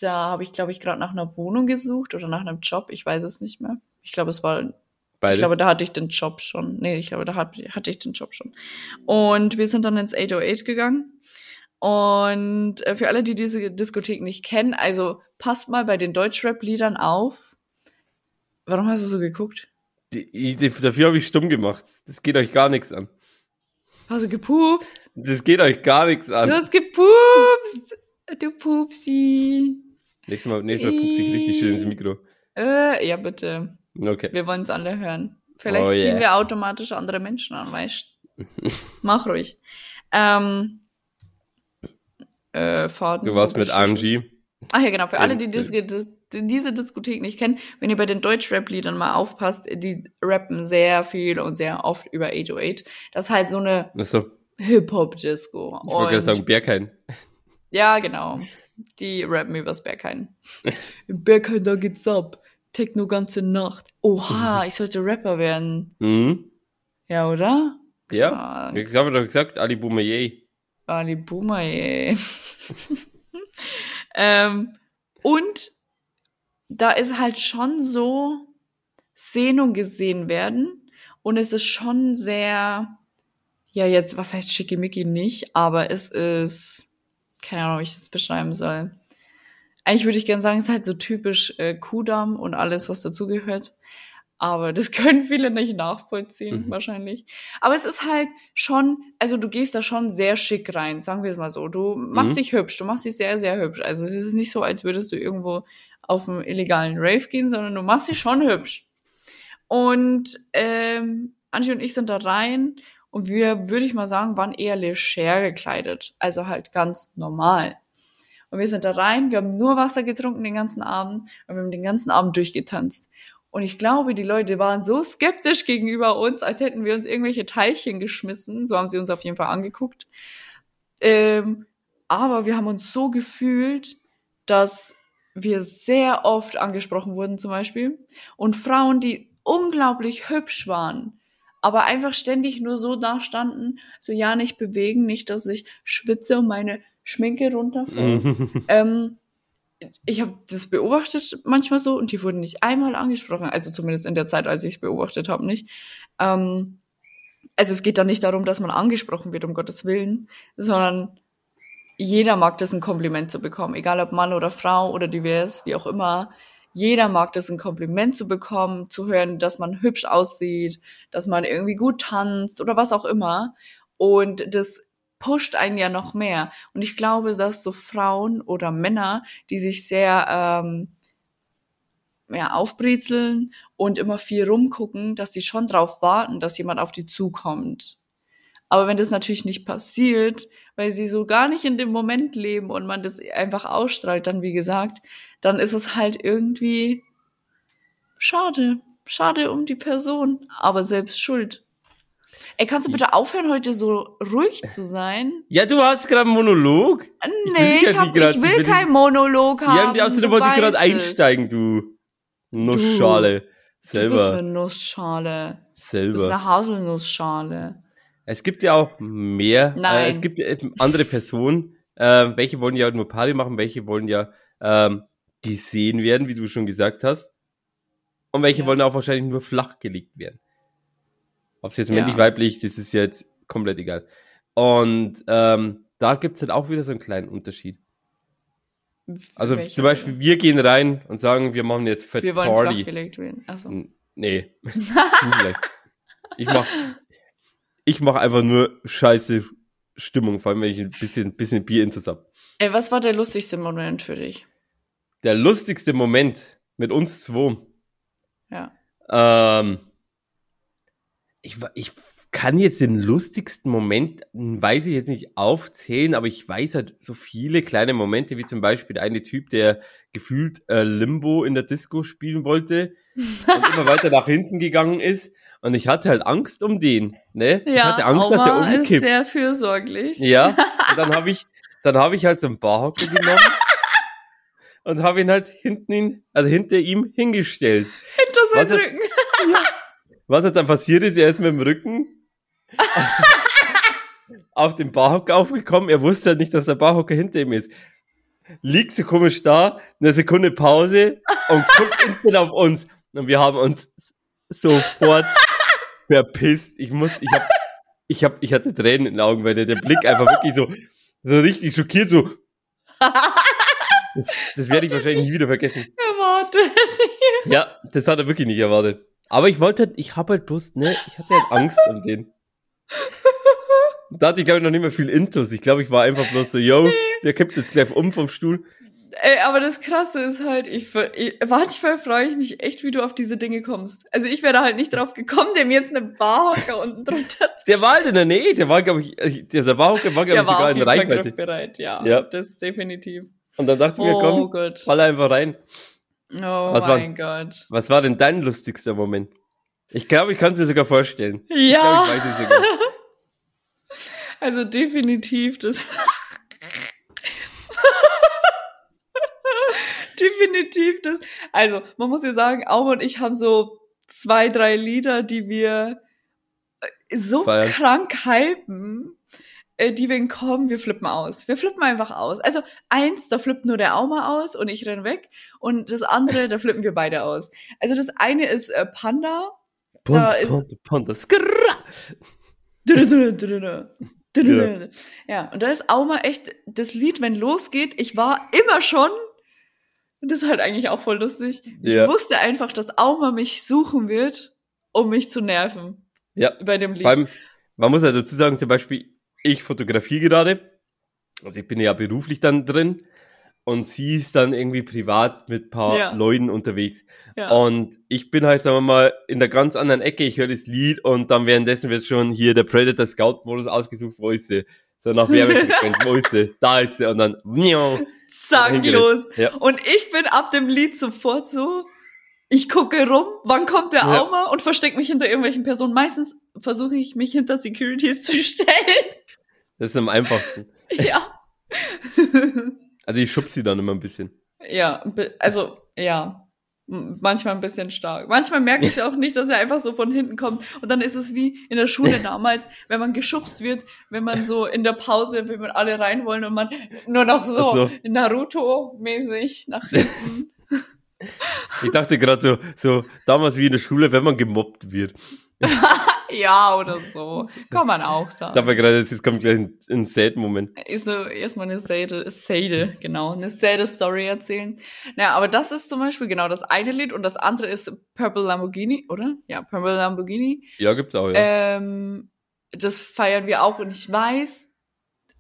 Da habe ich, glaube ich, gerade nach einer Wohnung gesucht oder nach einem Job. Ich weiß es nicht mehr. Ich glaube, es war, Beides. ich glaube, da hatte ich den Job schon. Nee, ich glaube, da hat, hatte ich den Job schon. Und wir sind dann ins 808 gegangen. Und äh, für alle, die diese Diskothek nicht kennen, also passt mal bei den Deutschrap-Liedern auf. Warum hast du so geguckt? die, die, dafür habe ich stumm gemacht. Das geht euch gar nichts an. Hast du gepupst? Das geht euch gar nichts an. Du hast gepupst. Du Pupsi. Nächstes Mal, nächstes Mal pupse ich richtig schön ins Mikro. Äh, ja, bitte. Okay. Wir wollen es alle hören. Vielleicht Oh yeah. ziehen wir automatisch andere Menschen an, weißt Mach ruhig. Ähm, äh, Faden, Du warst mit Angie. Ach ja, genau. Für alle, die Und, dis dis diese Diskothek nicht kennen, wenn ihr bei den Deutschrap-Liedern mal aufpasst, die rappen sehr viel und sehr oft über 808. Das ist halt so eine Achso, Hip-Hop-Disco. ich wollte sagen, Berghain. Ja, genau. Die rappen übers Berghain. Im Berghain, da geht's ab. Techno ganze Nacht. Oha, ich sollte Rapper werden. Mhm. Ja, oder? Ja, Krank. ich habe doch gesagt, Ali Boumaier. Ali Boomer, ey. ähm, und da ist halt schon so Sehnen gesehen werden. Und es ist schon sehr, ja, jetzt, was heißt schickimicki nicht, aber es ist, keine Ahnung, wie ich das beschreiben soll. Eigentlich würde ich gerne sagen, es ist halt so typisch äh, Kudamm und alles, was dazugehört. Aber das können viele nicht nachvollziehen, Mhm. wahrscheinlich. Aber es ist halt schon, also du gehst da schon sehr schick rein, sagen wir es mal so. Du machst Mhm. dich hübsch, du machst dich sehr, sehr hübsch. Also es ist nicht so, als würdest du irgendwo auf einen illegalen Rave gehen, sondern du machst dich schon hübsch. Und ähm, Angie und ich sind da rein und wir, würde ich mal sagen, waren eher leger gekleidet. Also halt ganz normal. Und wir sind da rein, wir haben nur Wasser getrunken den ganzen Abend und wir haben den ganzen Abend durchgetanzt. Und ich glaube, die Leute waren so skeptisch gegenüber uns, als hätten wir uns irgendwelche Teilchen geschmissen. So haben sie uns auf jeden Fall angeguckt. Ähm, aber wir haben uns so gefühlt, dass wir sehr oft angesprochen wurden zum Beispiel. Und Frauen, die unglaublich hübsch waren, aber einfach ständig nur so da standen, so ja, nicht bewegen, nicht, dass ich schwitze und meine Schminke runterfällt. Ähm, ich habe das beobachtet manchmal so und die wurden nicht einmal angesprochen, also zumindest in der Zeit, als ich es beobachtet habe, nicht. Ähm, also es geht da nicht darum, dass man angesprochen wird, um Gottes Willen, sondern jeder mag das ein Kompliment zu bekommen, egal ob Mann oder Frau oder divers, wie auch immer. Jeder mag das ein Kompliment zu bekommen, zu hören, dass man hübsch aussieht, dass man irgendwie gut tanzt oder was auch immer. Und das pusht einen ja noch mehr. Und ich glaube, dass so Frauen oder Männer, die sich sehr ähm, ja, aufbrezeln und immer viel rumgucken, dass die schon drauf warten, dass jemand auf die zukommt. Aber wenn das natürlich nicht passiert, weil sie so gar nicht in dem Moment leben und man das einfach ausstrahlt, dann wie gesagt, dann ist es halt irgendwie schade. Schade um die Person, aber selbst schuld. Ey, kannst du bitte aufhören, heute so ruhig zu sein? Ja, du hast gerade einen Monolog. Nee, ja ich, hab, grad- ich ich will will- keinen Monolog haben. Ja, die außerdem du wollte ich gerade einsteigen, du. Nussschale. Du bist Selber. eine Nussschale. Du bist Selber. eine Haselnussschale. Es gibt ja auch mehr. Nein. Äh, es gibt ja andere Personen. Äh, welche wollen ja nur Party machen, welche wollen ja ähm, gesehen werden, wie du schon gesagt hast. Und welche Ja. wollen auch wahrscheinlich nur flach gelegt werden. Ob es jetzt Ja. männlich, weiblich, das ist jetzt komplett egal. Und ähm, da gibt's halt auch wieder so einen kleinen Unterschied. Also Welche? zum Beispiel, wir gehen rein und sagen, wir machen jetzt Fett Wir wollen Party. flachgelegt werden. N- Nee. Ich mach, ich mach einfach nur scheiße Stimmung, vor allem wenn ich ein bisschen, bisschen Bier intus hab. Ey, was war der lustigste Moment für dich? Der lustigste Moment mit uns zwei. Ja. Ähm, ich, ich kann jetzt den lustigsten Moment, weiß ich jetzt nicht aufzählen, aber ich weiß halt so viele kleine Momente, wie zum Beispiel der eine Typ, der gefühlt äh, Limbo in der Disco spielen wollte und immer weiter nach hinten gegangen ist. Und ich hatte halt Angst um den, ne? ich hatte Angst, dass der Oma ist umkippt. sehr fürsorglich. Ja, und dann habe ich, dann habe ich halt so einen Barhocker genommen und habe ihn halt hinten ihn, also hinter ihm hingestellt. Hinter seinen er- Rücken. Was halt dann passiert ist, er ist mit dem Rücken auf den Barhocker aufgekommen. Er wusste halt nicht, dass der Barhocker hinter ihm ist. Liegt so komisch da, eine Sekunde Pause und guckt instant auf uns. Und wir haben uns sofort verpisst. Ich muss, ich hab, ich hab, ich hatte Tränen in den Augen, weil der, der Blick einfach wirklich so, so richtig schockiert, so. Das, das werde ich wahrscheinlich nie wieder vergessen. Erwartet. Ja, das hat er wirklich nicht erwartet. Aber ich wollte halt, ich hab halt bloß, ne, ich hatte halt Angst um den. Da hatte ich, glaube ich, noch nicht mehr viel Intus. Ich glaube, ich war einfach bloß so, yo, der kippt jetzt gleich um vom Stuhl. Ey, aber das Krasse ist halt, ich, ich manchmal freue ich mich echt, wie du auf diese Dinge kommst. Also ich wäre da halt nicht drauf gekommen, dem jetzt eine Barhocker unten drunter zu Der war halt in der Nähe, der war, glaube ich, der war, der war, glaube Der ich, war sogar in jeden Fall Reichweite. griffbereit, ja. Ja. Das ist definitiv. Und dann dachte ich mir, Oh komm, Gott. fall einfach rein. Oh Was war- mein Gott. Was war denn dein lustigster Moment? Ich glaube, ich kann es mir sogar vorstellen. Ich Ja, ich weiß es sogar. also definitiv das. definitiv das. Also, man muss ja sagen, Auma und ich haben so zwei, drei Lieder, die wir äh, so Feiern. krank hypen, äh, die wir kommen, wir flippen aus. Wir flippen einfach aus. Also eins, da flippt nur der Auma aus und ich renn weg. Und das andere, da flippen wir beide aus. Also das eine ist äh, Panda. Da Pont, ist- Pont, das Skrrra. Ja, und da ist Auma echt das Lied, wenn losgeht. Ich war immer schon, und das ist halt eigentlich auch voll lustig, ich Ja. wusste einfach, dass Auma mich suchen wird, um mich zu nerven Ja, bei dem Lied. vor allem, man muss ja dazu sagen, zum Beispiel, ich fotografiere gerade, also ich bin ja beruflich dann drin und sie ist dann irgendwie privat mit paar Ja. Leuten unterwegs. ja. Und ich bin halt, sagen wir mal, in der ganz anderen Ecke, ich höre das Lied und dann währenddessen wird schon hier der Predator Scout Modus ausgesucht, wo ist sie? So nach Werbefrequenz, wo ist sie? Da ist sie und dann, miau, Zack, los. Ja. Und ich bin ab dem Lied sofort so, ich gucke rum, wann kommt der Ja. Auma und verstecke mich hinter irgendwelchen Personen. Meistens versuche ich mich hinter Securities zu stellen. das ist am einfachsten. ja. Also ich schub sie dann immer ein bisschen. Ja, also ja, manchmal ein bisschen stark. Manchmal merke ich auch nicht, dass er einfach so von hinten kommt. Und dann ist es wie in der Schule damals, wenn man geschubst wird, wenn man so in der Pause, wenn wir alle rein wollen und man nur noch so, so. Naruto-mäßig nach hinten. Ich dachte gerade so, so damals wie in der Schule, wenn man gemobbt wird. ja, oder so. Kann man auch sagen. war gerade, jetzt kommt gleich ein, ein Sad-Moment. Ist so erstmal eine Sade, Sade, genau, eine Sade Story erzählen. Naja, aber das ist zum Beispiel genau das eine Lied und das andere ist Purple Lamborghini, oder? Ja, Purple Lamborghini. Ja, gibt's auch, ja. Ähm, das feiern wir auch und ich weiß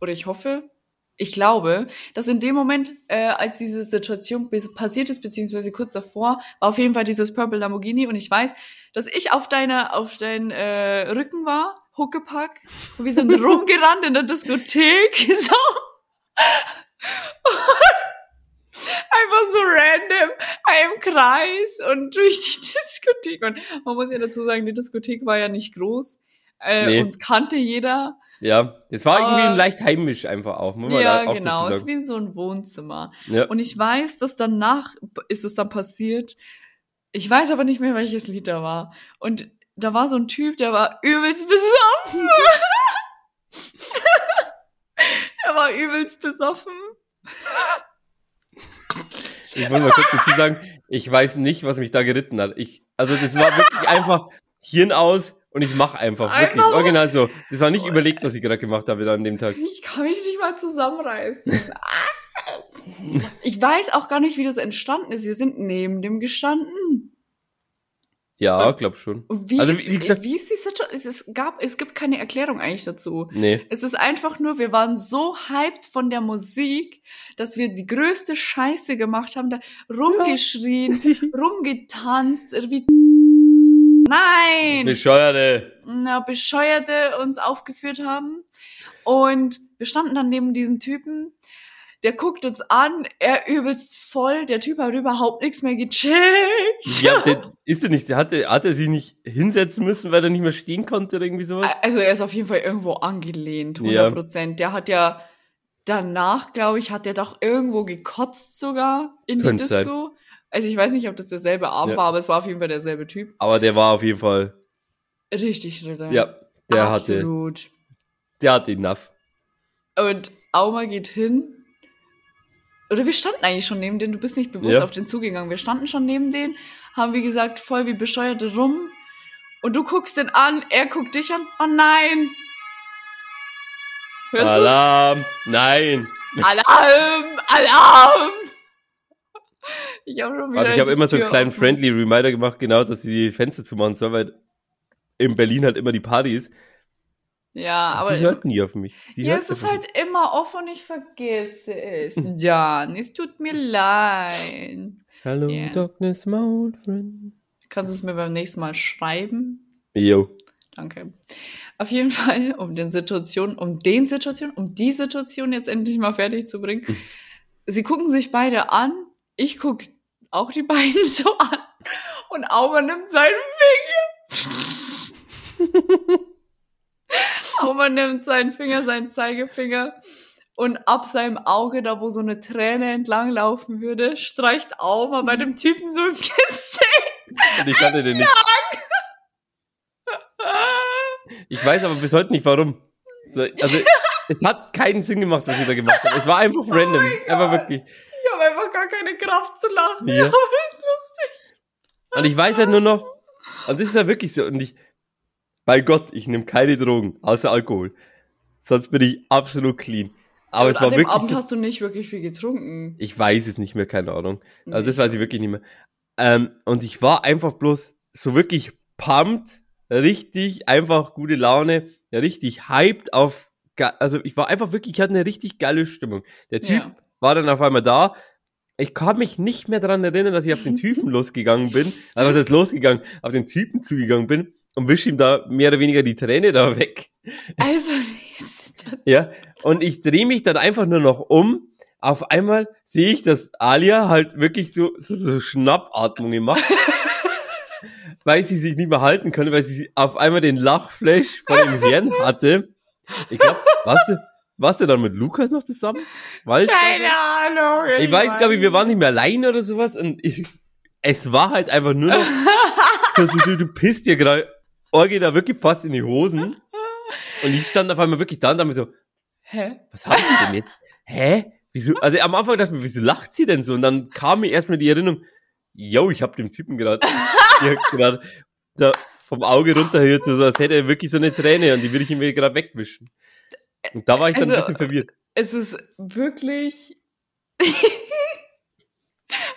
oder ich hoffe, ich glaube, dass in dem Moment, äh, als diese Situation passiert ist, beziehungsweise kurz davor, war auf jeden Fall dieses Purple Lamborghini und ich weiß, dass ich auf deiner, auf dein äh, Rücken war, Huckepack, und wir sind rumgerannt in der Diskothek, so. Einfach so random, im Kreis und durch die Diskothek. Und man muss ja dazu sagen, die Diskothek war ja nicht groß. Äh, Nee. Uns kannte jeder. Ja, es war irgendwie ein leicht heimisch einfach auch, muss man Ja, auch genau. Es ist wie so ein Wohnzimmer. Ja. Und ich weiß, dass danach ist es dann passiert. Ich weiß aber nicht mehr, welches Lied da war. Und da war so ein Typ, der war übelst besoffen. er war übelst besoffen. Ich muss mal kurz dazu sagen, ich weiß nicht, was mich da geritten hat. Ich, also das war wirklich einfach Hirn aus und ich mache einfach, wirklich, Einfach- original so. Das war nicht überlegt, was ich gerade gemacht habe an dem Tag. Ich kann mich nicht mal zusammenreißen. ich weiß auch gar nicht, wie das entstanden ist. Wir sind neben dem gestanden. Ja, glaub schon. Wie, Also, wie- wie gesagt- wie ist die Situation? Es gab, es gibt keine Erklärung eigentlich dazu. Nee. Es ist einfach nur, wir waren so hyped von der Musik, dass wir die größte Scheiße gemacht haben, da rumgeschrien, rumgetanzt, irgendwie Nein! Bescheuerte. na, Bescheuerte uns aufgeführt haben. Und wir standen dann neben diesen Typen. Der guckt uns an, er übelst voll. Der Typ hat überhaupt nichts mehr gecheckt. Ja, der, ist er nicht, hat er, hat er sich nicht hinsetzen müssen, weil er nicht mehr stehen konnte oder irgendwie sowas? Also er ist auf jeden Fall irgendwo angelehnt, Ja. 100 Prozent. Der hat ja danach, glaube ich, hat der doch irgendwo gekotzt sogar in die Könnte sein. Also ich weiß nicht, ob das derselbe Abend Ja. war, aber es war auf jeden Fall derselbe Typ. Aber der war auf jeden Fall, Richtig Ritter. ja, der hatte, Absolut. der hatte enough. Und Auma geht hin. Oder wir standen eigentlich schon neben denen, du bist nicht bewusst Ja. auf den zugegangen. Wir standen schon neben denen, haben wie gesagt voll wie Bescheuerte rum. Und du guckst den an, er guckt dich an. Oh nein! Hörst du's? Alarm, nein. Alarm! Alarm! Ich habe schon wieder. Aber ich habe immer so einen kleinen offen. friendly Reminder gemacht, genau, dass sie die Fenster zumachen soll, weil in Berlin halt immer die Party ist. Ja, aber sie hört nie auf mich. Sie ja, es ist halt immer off und ich vergesse es. Jan, es tut mir leid. Hello, Ja. Darkness, my old friend. Kannst du es mir beim nächsten Mal schreiben? Jo. Danke. Auf jeden Fall, um den Situation, um den Situation, um die Situation jetzt endlich mal fertig zu bringen. Mhm. Sie gucken sich beide an. Ich guck auch die beiden so an. Und Auber nimmt seinen Finger. Auber nimmt seinen Finger, seinen Zeigefinger. Und ab seinem Auge, da wo so eine Träne entlang laufen würde, streicht Auber bei dem Typen so im Gesicht. Und ich kannte den nicht. Ich weiß aber bis heute nicht warum. So, also, es hat keinen Sinn gemacht, was ich da gemacht habe. Es war einfach random. Einfach wirklich. Gar keine Kraft zu lachen. Ja. Aber das ist lustig. Und ich weiß halt nur noch, und das ist ja wirklich so, und ich, bei Gott, ich nehme keine Drogen, außer Alkohol. Sonst bin ich absolut clean. Aber Und es war wirklich Abend so, hast du nicht wirklich viel getrunken. ich weiß es nicht mehr, keine Ahnung. Also Nee, das weiß ich wirklich nicht mehr. Ähm, und ich war einfach bloß so wirklich pumped, richtig, einfach gute Laune, ja, richtig hyped auf, also ich war einfach wirklich, ich hatte eine richtig geile Stimmung. Der Typ Ja. war dann auf einmal da. Ich kann mich nicht mehr daran erinnern, dass ich auf den Typen losgegangen bin, also was heißt losgegangen, auf den Typen zugegangen bin und wisch ihm da mehr oder weniger die Träne da weg. Also, Ja, und ich drehe mich dann einfach nur noch um. Auf einmal sehe ich, dass Alia halt wirklich so, so, so Schnappatmungen macht. weil sie sich nicht mehr halten konnte, weil sie auf einmal den Lachflash von dem Hirn hatte. Ich glaube, du, warst du dann mit Lukas noch zusammen? Weißt du keine das? Ahnung. Ich weiß, glaube ich, wir waren nicht mehr allein oder sowas und ich, es war halt einfach nur noch, dass du, du pisst dir gerade, Orgi da wirklich fast in die Hosen. Und ich stand auf einmal wirklich da und dachte mir so, Hä? was hab ich denn jetzt? Hä? Wieso? Also am Anfang dachte ich mir, wieso lacht sie denn so? Und dann kam mir erstmal die Erinnerung, yo, ich hab dem Typen gerade, gerade vom Auge runtergehört, so als hätte er wirklich so eine Träne und die will ich ihm gerade wegwischen. Und da war ich dann ein Also, bisschen verwirrt. Es ist wirklich.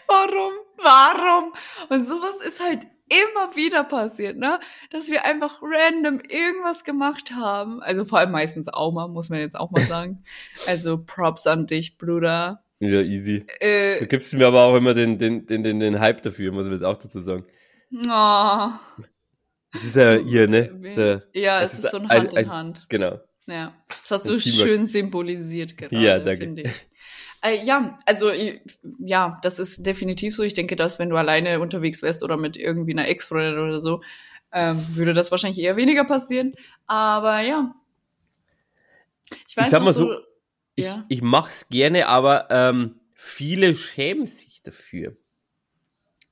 Warum? Warum? Und sowas ist halt immer wieder passiert, ne? Dass wir einfach random irgendwas gemacht haben. Also vor allem meistens Auma, muss man jetzt auch mal sagen. Also Props an dich, Bruder. Ja, easy. Äh, Du gibst mir aber auch immer den, den, den, den, den Hype dafür, muss ich jetzt auch dazu sagen. oh, Das ist ja So, hier, ne? So, ja, es ist ist so ein ein- Hand in ein- Hand. genau. Ja, das hast du schön symbolisiert gerade, Ja, finde ich. Äh, ja, also ich- ja, das ist definitiv so. Ich denke, dass wenn du alleine unterwegs wärst oder mit irgendwie einer Ex-Freundin oder so, ähm, würde das wahrscheinlich eher weniger passieren. Aber ja. Ich weiß sag noch mal so, Ich, ja. ich mach's gerne, aber ähm, viele schämen sich dafür.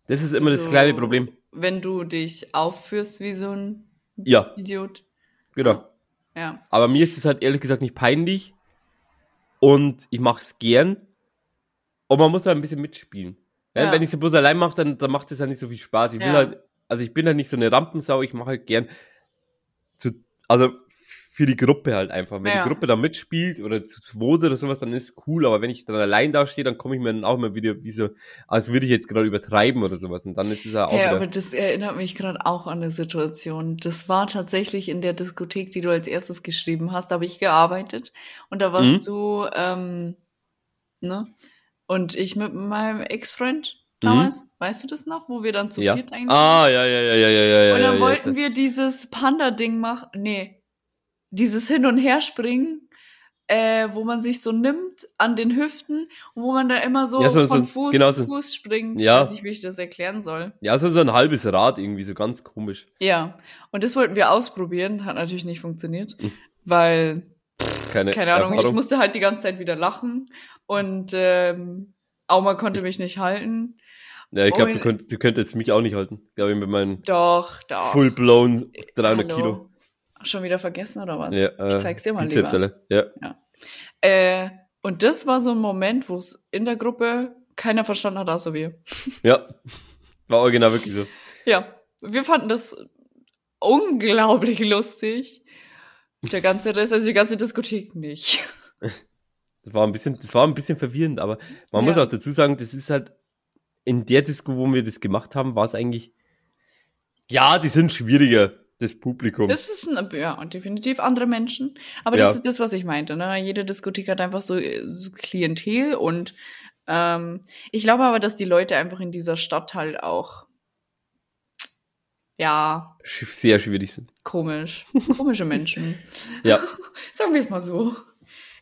Das ist immer das So, kleine Problem. Wenn du dich aufführst wie so ein Ja, Idiot. genau. Ja. Aber mir ist es halt ehrlich gesagt nicht peinlich. Und ich mach's gern. Und man muss halt ein bisschen mitspielen. Ja, Ja. Wenn ich es bloß allein mache, dann, dann macht es halt nicht so viel Spaß. Ich will Ja. halt, also ich bin halt nicht so eine Rampensau, ich mache halt gern zu, also für die Gruppe halt einfach. Wenn Ja. die Gruppe da mitspielt oder zu zweit oder sowas, dann ist cool. Aber wenn ich dann allein da stehe, dann komme ich mir dann auch immer wieder wie so, als würde ich jetzt gerade übertreiben oder sowas. Und dann ist es ja auch Ja, aber das erinnert mich gerade auch an eine Situation. Das war tatsächlich in der Diskothek, die du als erstes geschrieben hast, da habe ich gearbeitet und da warst Mhm. du, ähm, ne? Und ich mit meinem Ex-Freund damals, weißt du das noch, wo wir dann zu Mhm. ja. viert eigentlich Ah, ja, ja, ja, ja, ja, ja. und dann ja, wollten jetzt. wir dieses Panda-Ding machen, nee, dieses Hin- und Herspringen, äh, wo man sich so nimmt an den Hüften und wo man da immer so, Ja, so- von so- Fuß genau zu so. Fuß springt. Ja. Ich weiß nicht, wie ich das erklären soll. Ja, so, so ein halbes Rad irgendwie, so ganz komisch. Ja, und das wollten wir ausprobieren, hat natürlich nicht funktioniert, Hm. weil, Keine, keine Ahnung, ich Erfahrung. musste halt die ganze Zeit wieder lachen und ähm, Auma konnte mich nicht halten. Ja, ich glaube, du, könnt, du könntest mich auch nicht halten. Glaube ich, mit meinen Doch, doch. full-blown 300 Hallo. Kilo. Schon wieder vergessen oder was? Ja, äh, ich zeig's dir mal lieber. alle. Ja. Äh, und das war so ein Moment, wo es in der Gruppe keiner verstanden hat, außer wir. ja, war original wirklich so. Ja, wir fanden das unglaublich lustig. Der ganze Rest, also die ganze Diskothek nicht. Das war ein bisschen, das war ein bisschen verwirrend, aber man Ja. muss auch dazu sagen, das ist halt in der Disco, wo wir das gemacht haben, war es eigentlich, ja, die sind schwieriger. Das Publikum. Es ist ein, ja, definitiv andere Menschen. Aber Ja. das ist das, was ich meinte. Ne? Jede Diskothek hat einfach so, äh, so Klientel und ähm, ich glaube aber, dass die Leute einfach in dieser Stadt halt auch ja, Sehr schwierig sind. komisch. Komische Menschen. Ja, Sagen wir es mal so.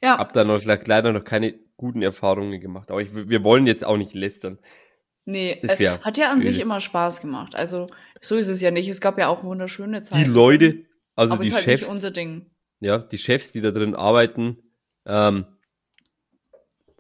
Ja, hab da noch le- leider noch keine guten Erfahrungen gemacht. Aber ich, wir wollen jetzt auch nicht lästern. nee, das äh, hat ja an sich böse. immer Spaß gemacht. Also so ist es ja nicht. Es gab ja auch wunderschöne Die Zeiten. Leute, also aber die ist halt Chefs, nicht unser Ding. ja, die Chefs, die da drin arbeiten, ähm,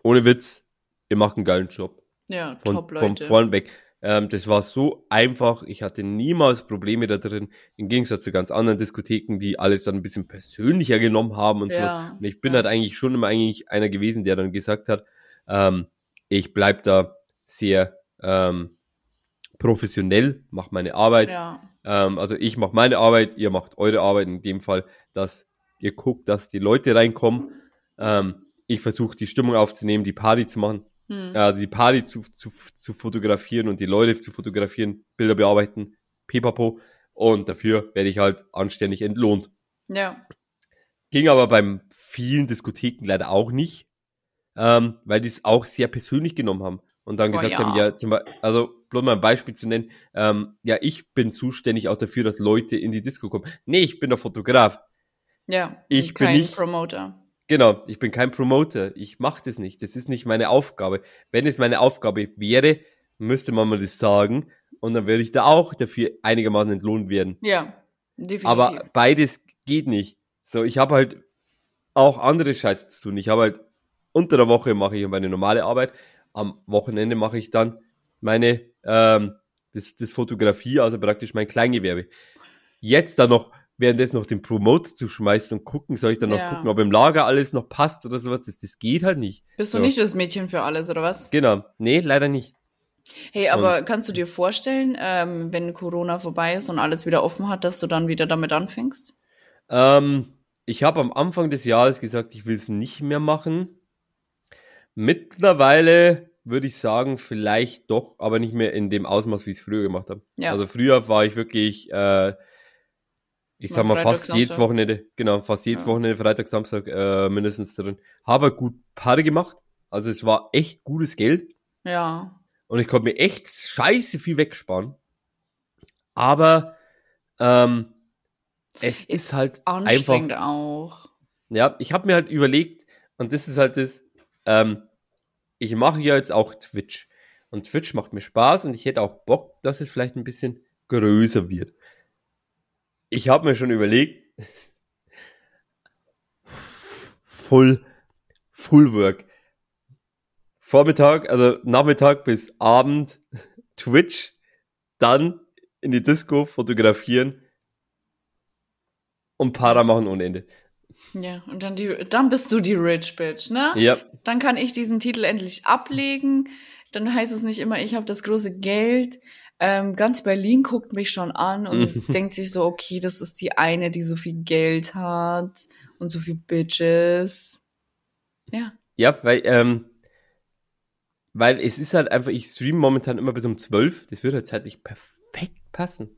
ohne Witz, ihr macht einen geilen Job. Ja, Von, top Leute. vorn weg. Ähm, das war so einfach. Ich hatte niemals Probleme da drin. Im Gegensatz zu ganz anderen Diskotheken, die alles dann ein bisschen persönlicher genommen haben und sowas. Ja, Und ich bin ja. halt eigentlich schon immer eigentlich einer gewesen, der dann gesagt hat, ähm, ich bleib da sehr ähm, professionell, mach meine Arbeit. Ja, Ähm, also ich mache meine Arbeit, ihr macht eure Arbeit. In dem Fall, dass ihr guckt, dass die Leute reinkommen. Ähm, ich versuche die Stimmung aufzunehmen, die Party zu machen. hm. Also die Party zu, zu, zu fotografieren und die Leute zu fotografieren, Bilder bearbeiten, pipapo. Und dafür werde ich halt anständig entlohnt. ja. Ging aber beim vielen Diskotheken leider auch nicht, ähm, weil die es auch sehr persönlich genommen haben und dann Boah, gesagt ja. haben, ja, also bloß mal ein Beispiel zu nennen, ähm, ja, ich bin zuständig auch dafür, dass Leute in die Disco kommen. Nee, ich bin der Fotograf. Ja, Ich und bin kein nicht- Promoter. Genau, ich bin kein Promoter. Ich mache das nicht. Das ist nicht meine Aufgabe. Wenn es meine Aufgabe wäre, müsste man mal das sagen und dann würde ich da auch dafür einigermaßen entlohnt werden. Ja, definitiv. Aber beides geht nicht. So, ich habe halt auch andere Scheiße zu tun. Ich habe halt unter der Woche mache ich meine normale Arbeit. Am Wochenende mache ich dann meine ähm, das, das Fotografie, also praktisch mein Kleingewerbe. Jetzt dann noch währenddessen noch den Promoter zu schmeißen und gucken, soll ich dann noch Ja. gucken, ob im Lager alles noch passt oder sowas. Das, das geht halt nicht. Bist du so. nicht das Mädchen für alles, oder was? Genau. Nee, leider nicht. Hey, aber kannst du dir vorstellen, ähm, wenn Corona vorbei ist und alles wieder offen hat, dass du dann wieder damit anfängst? Ähm, ich habe am Anfang des Jahres gesagt, ich will es nicht mehr machen. Mittlerweile würde ich sagen, vielleicht doch, aber nicht mehr in dem Ausmaß, wie ich es früher gemacht habe. Ja. Also früher war ich wirklich, äh, ich Mal sag mal, Freitag, fast jedes Samstag. Wochenende, genau, fast jedes Ja. Wochenende, Freitag, Samstag äh, mindestens drin. Habe gut Party gemacht. Also es war echt gutes Geld. Ja. Und ich konnte mir echt scheiße viel wegsparen. Aber ähm, es ist halt einfach Anstrengend auch. ja, ich habe mir halt überlegt, und das ist halt das, ähm, ich mache ja jetzt auch Twitch. Und Twitch macht mir Spaß und ich hätte auch Bock, dass es vielleicht ein bisschen größer wird. Ich habe mir schon überlegt, Full, Full Work. Vormittag, also Nachmittag bis Abend Twitch, dann in die Disco fotografieren und Para machen ohne Ende. Ja, und dann die, dann bist du die Rich Bitch, ne? Ja, Dann kann ich diesen Titel endlich ablegen. Dann heißt es nicht immer, ich habe das große Geld. Ähm, ganz Berlin guckt mich schon an und denkt sich so, okay, das ist die eine, die so viel Geld hat und so viel Bitches. Ja. Ja, weil, ähm, weil es ist halt einfach, ich stream momentan immer bis um 12. Das wird halt zeitlich perfekt passen.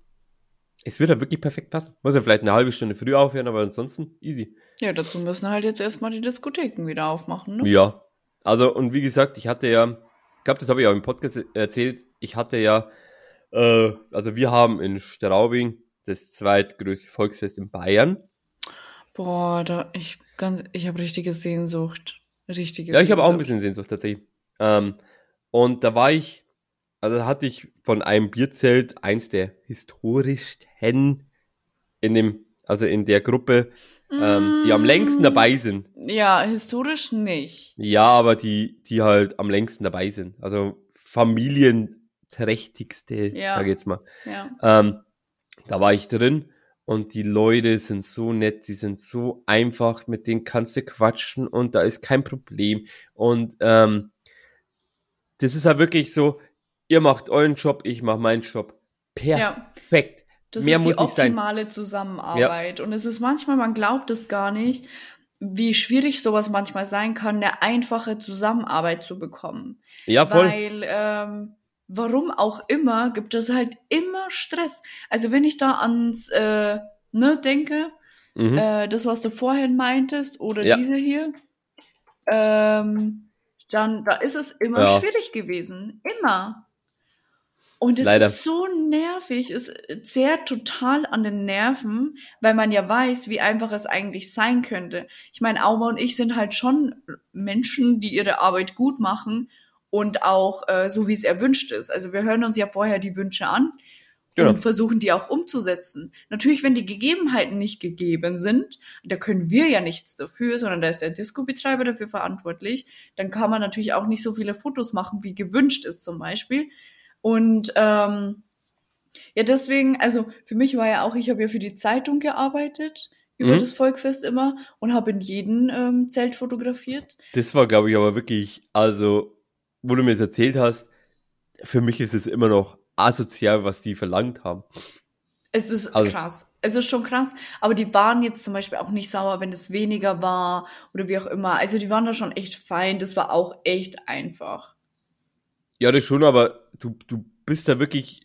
Es wird halt wirklich perfekt passen. Muss ja vielleicht eine halbe Stunde früh aufhören, aber ansonsten easy. Ja, dazu müssen halt jetzt erstmal die Diskotheken wieder aufmachen, ne? Ja. Also, und wie gesagt, ich hatte ja, ich glaube, das habe ich auch im Podcast erzählt, ich hatte ja, äh, also wir haben in Straubing das zweitgrößte Volksfest in Bayern. Boah, da, ich, ganz, ich habe richtige Sehnsucht. Richtige Ja, ich habe auch ein bisschen Sehnsucht tatsächlich. Ähm, und da war ich, also da hatte ich von einem Bierzelt eins der historischsten in dem, also in der Gruppe, ähm, die am längsten dabei sind. Ja, historisch nicht. Ja, aber die, die halt am längsten dabei sind. Also familienträchtigste, Ja. sage ich jetzt mal. Ja. Ähm, da war ich drin und die Leute sind so nett, die sind so einfach, mit denen kannst du quatschen und da ist kein Problem. Und ähm, das ist halt wirklich so, ihr macht euren Job, ich mach meinen Job. Ja. Perfekt. Das Mehr ist die optimale Zusammenarbeit. Und es ist manchmal, man glaubt es gar nicht, wie schwierig sowas manchmal sein kann, eine einfache Zusammenarbeit zu bekommen. Ja, voll. Weil ähm, warum auch immer, gibt es halt immer Stress. Also wenn ich da ans, äh, ne, denke, Mhm. äh, das, was du vorhin meintest, oder Ja. diese hier, ähm, dann, da ist es immer Ja. schwierig gewesen. Immer. Und es Leider. ist so nervig, es zehrt total an den Nerven, weil man ja weiß, wie einfach es eigentlich sein könnte. Ich meine, Auma und ich sind halt schon Menschen, die ihre Arbeit gut machen und auch äh, so, wie es erwünscht ist. Also wir hören uns ja vorher die Wünsche an Genau. und versuchen die auch umzusetzen. Natürlich, wenn die Gegebenheiten nicht gegeben sind, da können wir ja nichts dafür, sondern da ist der Disco-Betreiber dafür verantwortlich, dann kann man natürlich auch nicht so viele Fotos machen, wie gewünscht ist zum Beispiel. Und ähm, ja, deswegen, also für mich war ja auch, ich habe ja für die Zeitung gearbeitet, über Mhm. das Volkfest immer und habe in jedem ähm, Zelt fotografiert. Das war, glaube ich, aber wirklich, also, wo du mir das erzählt hast, für mich ist es immer noch asozial, was die verlangt haben. Es ist Also- krass. Es ist schon krass. Aber die waren jetzt zum Beispiel auch nicht sauer, wenn es weniger war oder wie auch immer. Also die waren da schon echt fein. Das war auch echt einfach. Ja, das schon, aber du, du bist da wirklich,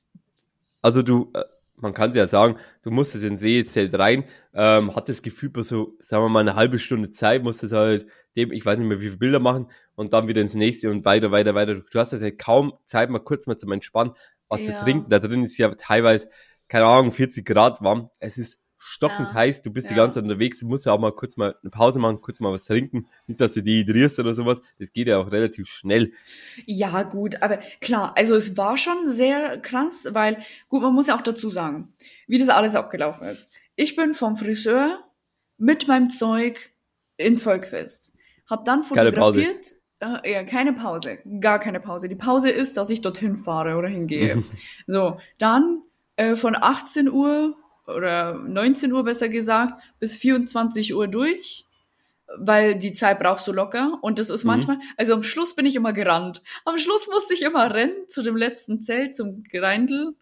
also du, äh, man kann ja sagen, du musstest in Seezelt rein, ähm, hat das Gefühl, bei so, sagen wir mal, eine halbe Stunde Zeit, musstest halt dem, ich weiß nicht mehr, wie viele Bilder machen und dann wieder ins nächste und weiter, weiter, weiter. Du hast halt kaum Zeit, mal kurz mal zum Entspannen, was Ja. zu trinken. Da drin ist ja teilweise, keine Ahnung, 40 Grad warm. Es ist stockend Ja. heiß, du bist die Ja. ganze Zeit unterwegs, du musst ja auch mal kurz mal eine Pause machen, kurz mal was trinken, nicht, dass du dehydrierst oder sowas. Das geht ja auch relativ schnell. Ja, gut, aber klar, also es war schon sehr krass, weil, gut, man muss ja auch dazu sagen, wie das alles abgelaufen ist. Ich bin vom Friseur mit meinem Zeug ins Volkfest. Hab dann fotografiert. Äh, ja, keine Pause. Gar keine Pause. Die Pause ist, dass ich dorthin fahre oder hingehe. so, dann äh, von 18 Uhr oder 19 Uhr besser gesagt bis 24 Uhr durch weil die Zeit brauchst du locker und das ist Mhm. manchmal, also am Schluss bin ich immer gerannt. Am Schluss musste ich immer rennen zu dem letzten Zelt, zum Greindl,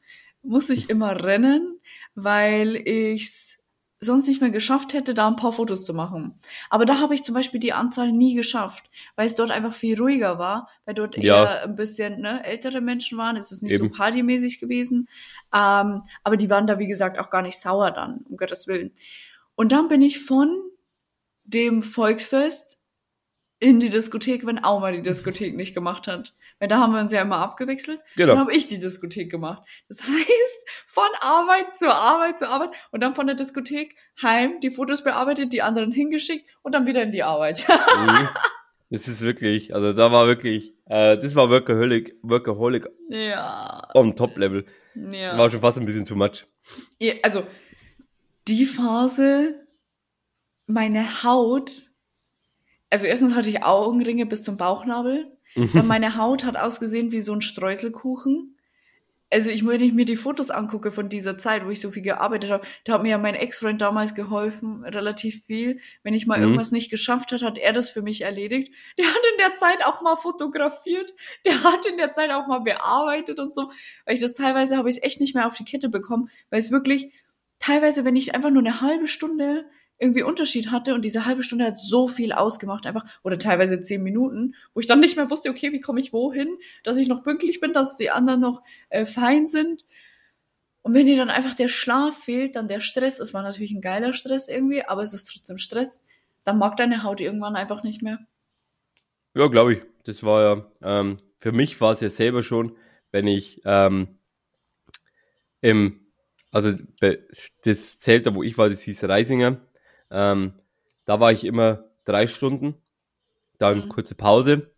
musste ich immer rennen, weil ich's sonst nicht mehr geschafft hätte, da ein paar Fotos zu machen. Aber da habe ich zum Beispiel die Anzahl nie geschafft, weil es dort einfach viel ruhiger war, weil dort Ja. eher ein bisschen ne, ältere Menschen waren. Es ist nicht Eben. so partymäßig gewesen. Ähm, aber die waren da, wie gesagt, auch gar nicht sauer dann, um Gottes Willen. Und dann bin ich von dem Volksfest in die Diskothek, wenn Auma die Diskothek nicht gemacht hat. Weil da haben wir uns ja immer abgewechselt. Genau. Dann habe ich die Diskothek gemacht. Das heißt, von Arbeit zu Arbeit zu Arbeit und dann von der Diskothek heim die Fotos bearbeitet, die anderen hingeschickt und dann wieder in die Arbeit. Mhm. Das ist wirklich, also da war wirklich, äh, das war Workaholic, Workaholic ja. on Top-Level. ja. War schon fast ein bisschen too much. Ja, Also, die Phase, meine Haut, also erstens hatte ich Augenringe bis zum Bauchnabel. Dann meine Haut hat ausgesehen wie so ein Streuselkuchen. Also ich, wenn ich mir die Fotos angucke von dieser Zeit, wo ich so viel gearbeitet habe, da hat mir ja mein Ex-Freund damals geholfen, relativ viel. Wenn ich mal Mhm. irgendwas nicht geschafft hat, hat er das für mich erledigt. Der hat in der Zeit auch mal fotografiert, der hat in der Zeit auch mal bearbeitet und so. Weil ich das teilweise habe ich es echt nicht mehr auf die Kette bekommen, weil es wirklich teilweise, wenn ich einfach nur eine halbe Stunde irgendwie Unterschied hatte und diese halbe Stunde hat so viel ausgemacht einfach oder teilweise zehn Minuten, wo ich dann nicht mehr wusste, okay, wie komme ich wohin, dass ich noch pünktlich bin, dass die anderen noch äh, fein sind. Und wenn dir dann einfach der Schlaf fehlt, dann der Stress, es war natürlich ein geiler Stress irgendwie, aber es ist trotzdem Stress, dann mag deine Haut irgendwann einfach nicht mehr. Ja, glaube ich. Das war ja, ähm, für mich war es ja selber schon, wenn ich ähm, im, also das Zelt, da wo ich war, das hieß Reisinger, ähm, da war ich immer drei Stunden, dann Mhm. kurze Pause.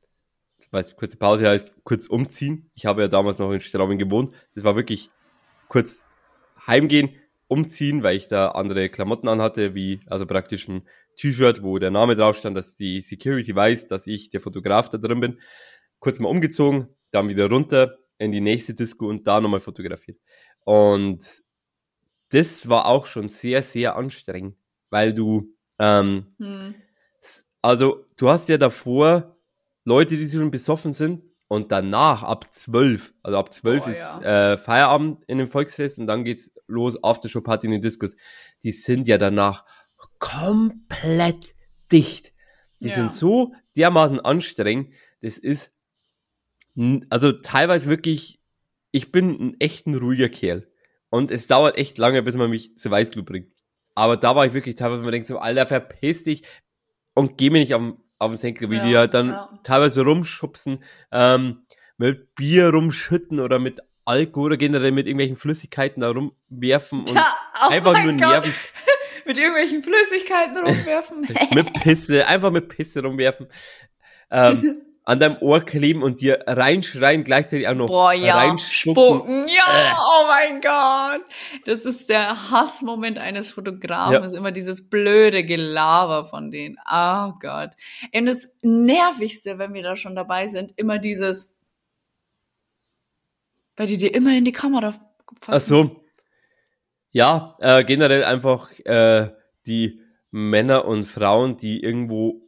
Weiß, kurze Pause heißt kurz umziehen. Ich habe ja damals noch in Straubing gewohnt. Das war wirklich kurz heimgehen, umziehen, weil ich da andere Klamotten anhatte, wie also praktisch ein T-Shirt, wo der Name drauf stand, dass die Security weiß, dass ich der Fotograf da drin bin. Kurz mal umgezogen, dann wieder runter in die nächste Disco und da nochmal fotografiert. Und das war auch schon sehr, sehr anstrengend, weil du, ähm, Hm. also du hast ja davor Leute, die schon besoffen sind und danach ab 12, also ab 12 Boah, ist ja. äh, Feierabend in dem Volksfest und dann geht's los, Aftershow-Party in den Discos. Die sind ja danach komplett dicht. Die Ja. sind so dermaßen anstrengend, das ist also teilweise wirklich ich bin ein echt ein ruhiger Kerl. Und es dauert echt lange, bis man mich zu Weißglut bringt. Aber da war ich wirklich teilweise, man denkt so, Alter, verpiss dich und geh mir nicht auf, auf den Senkel, wie Ja, die halt dann ja. teilweise rumschubsen, ähm, mit Bier rumschütten oder mit Alkohol oder generell mit irgendwelchen Flüssigkeiten da rumwerfen und oh einfach nur nerven. Mit irgendwelchen Flüssigkeiten rumwerfen. mit Pisse, einfach mit Pisse rumwerfen, ähm, an deinem Ohr kleben und dir reinschreien, gleichzeitig auch noch Boah, ja. reinspucken. Spucken. Ja, Äh. oh mein Gott. Das ist der Hassmoment eines Fotografen. Ja. ist immer dieses blöde Gelaber von denen. Oh Gott. Und das Nervigste, wenn wir da schon dabei sind, immer dieses, weil die dir immer in die Kamera fassen. Ach so. Ja, äh, generell einfach äh, die Männer und Frauen, die irgendwo,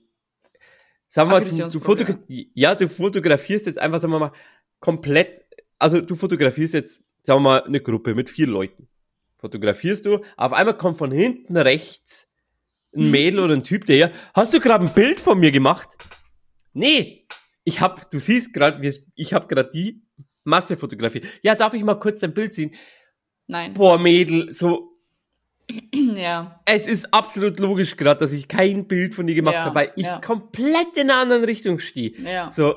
sagen wir mal, du, du, fotogra ja, du fotografierst jetzt einfach, sagen wir mal, komplett, also du fotografierst jetzt, sagen wir mal, eine Gruppe mit vier Leuten. Fotografierst du, auf einmal kommt von hinten rechts ein Mädel oder ein Typ, der ja, hast du gerade ein Bild von mir gemacht? Nee, ich hab, du siehst gerade, ich hab gerade die Masse fotografiert. Ja, darf ich mal kurz dein Bild sehen? Nein. Boah, Mädel, so, Ja. es ist absolut logisch gerade, dass ich kein Bild von dir gemacht Ja, habe, weil ich ja. komplett in einer anderen Richtung stehe. Ja. So,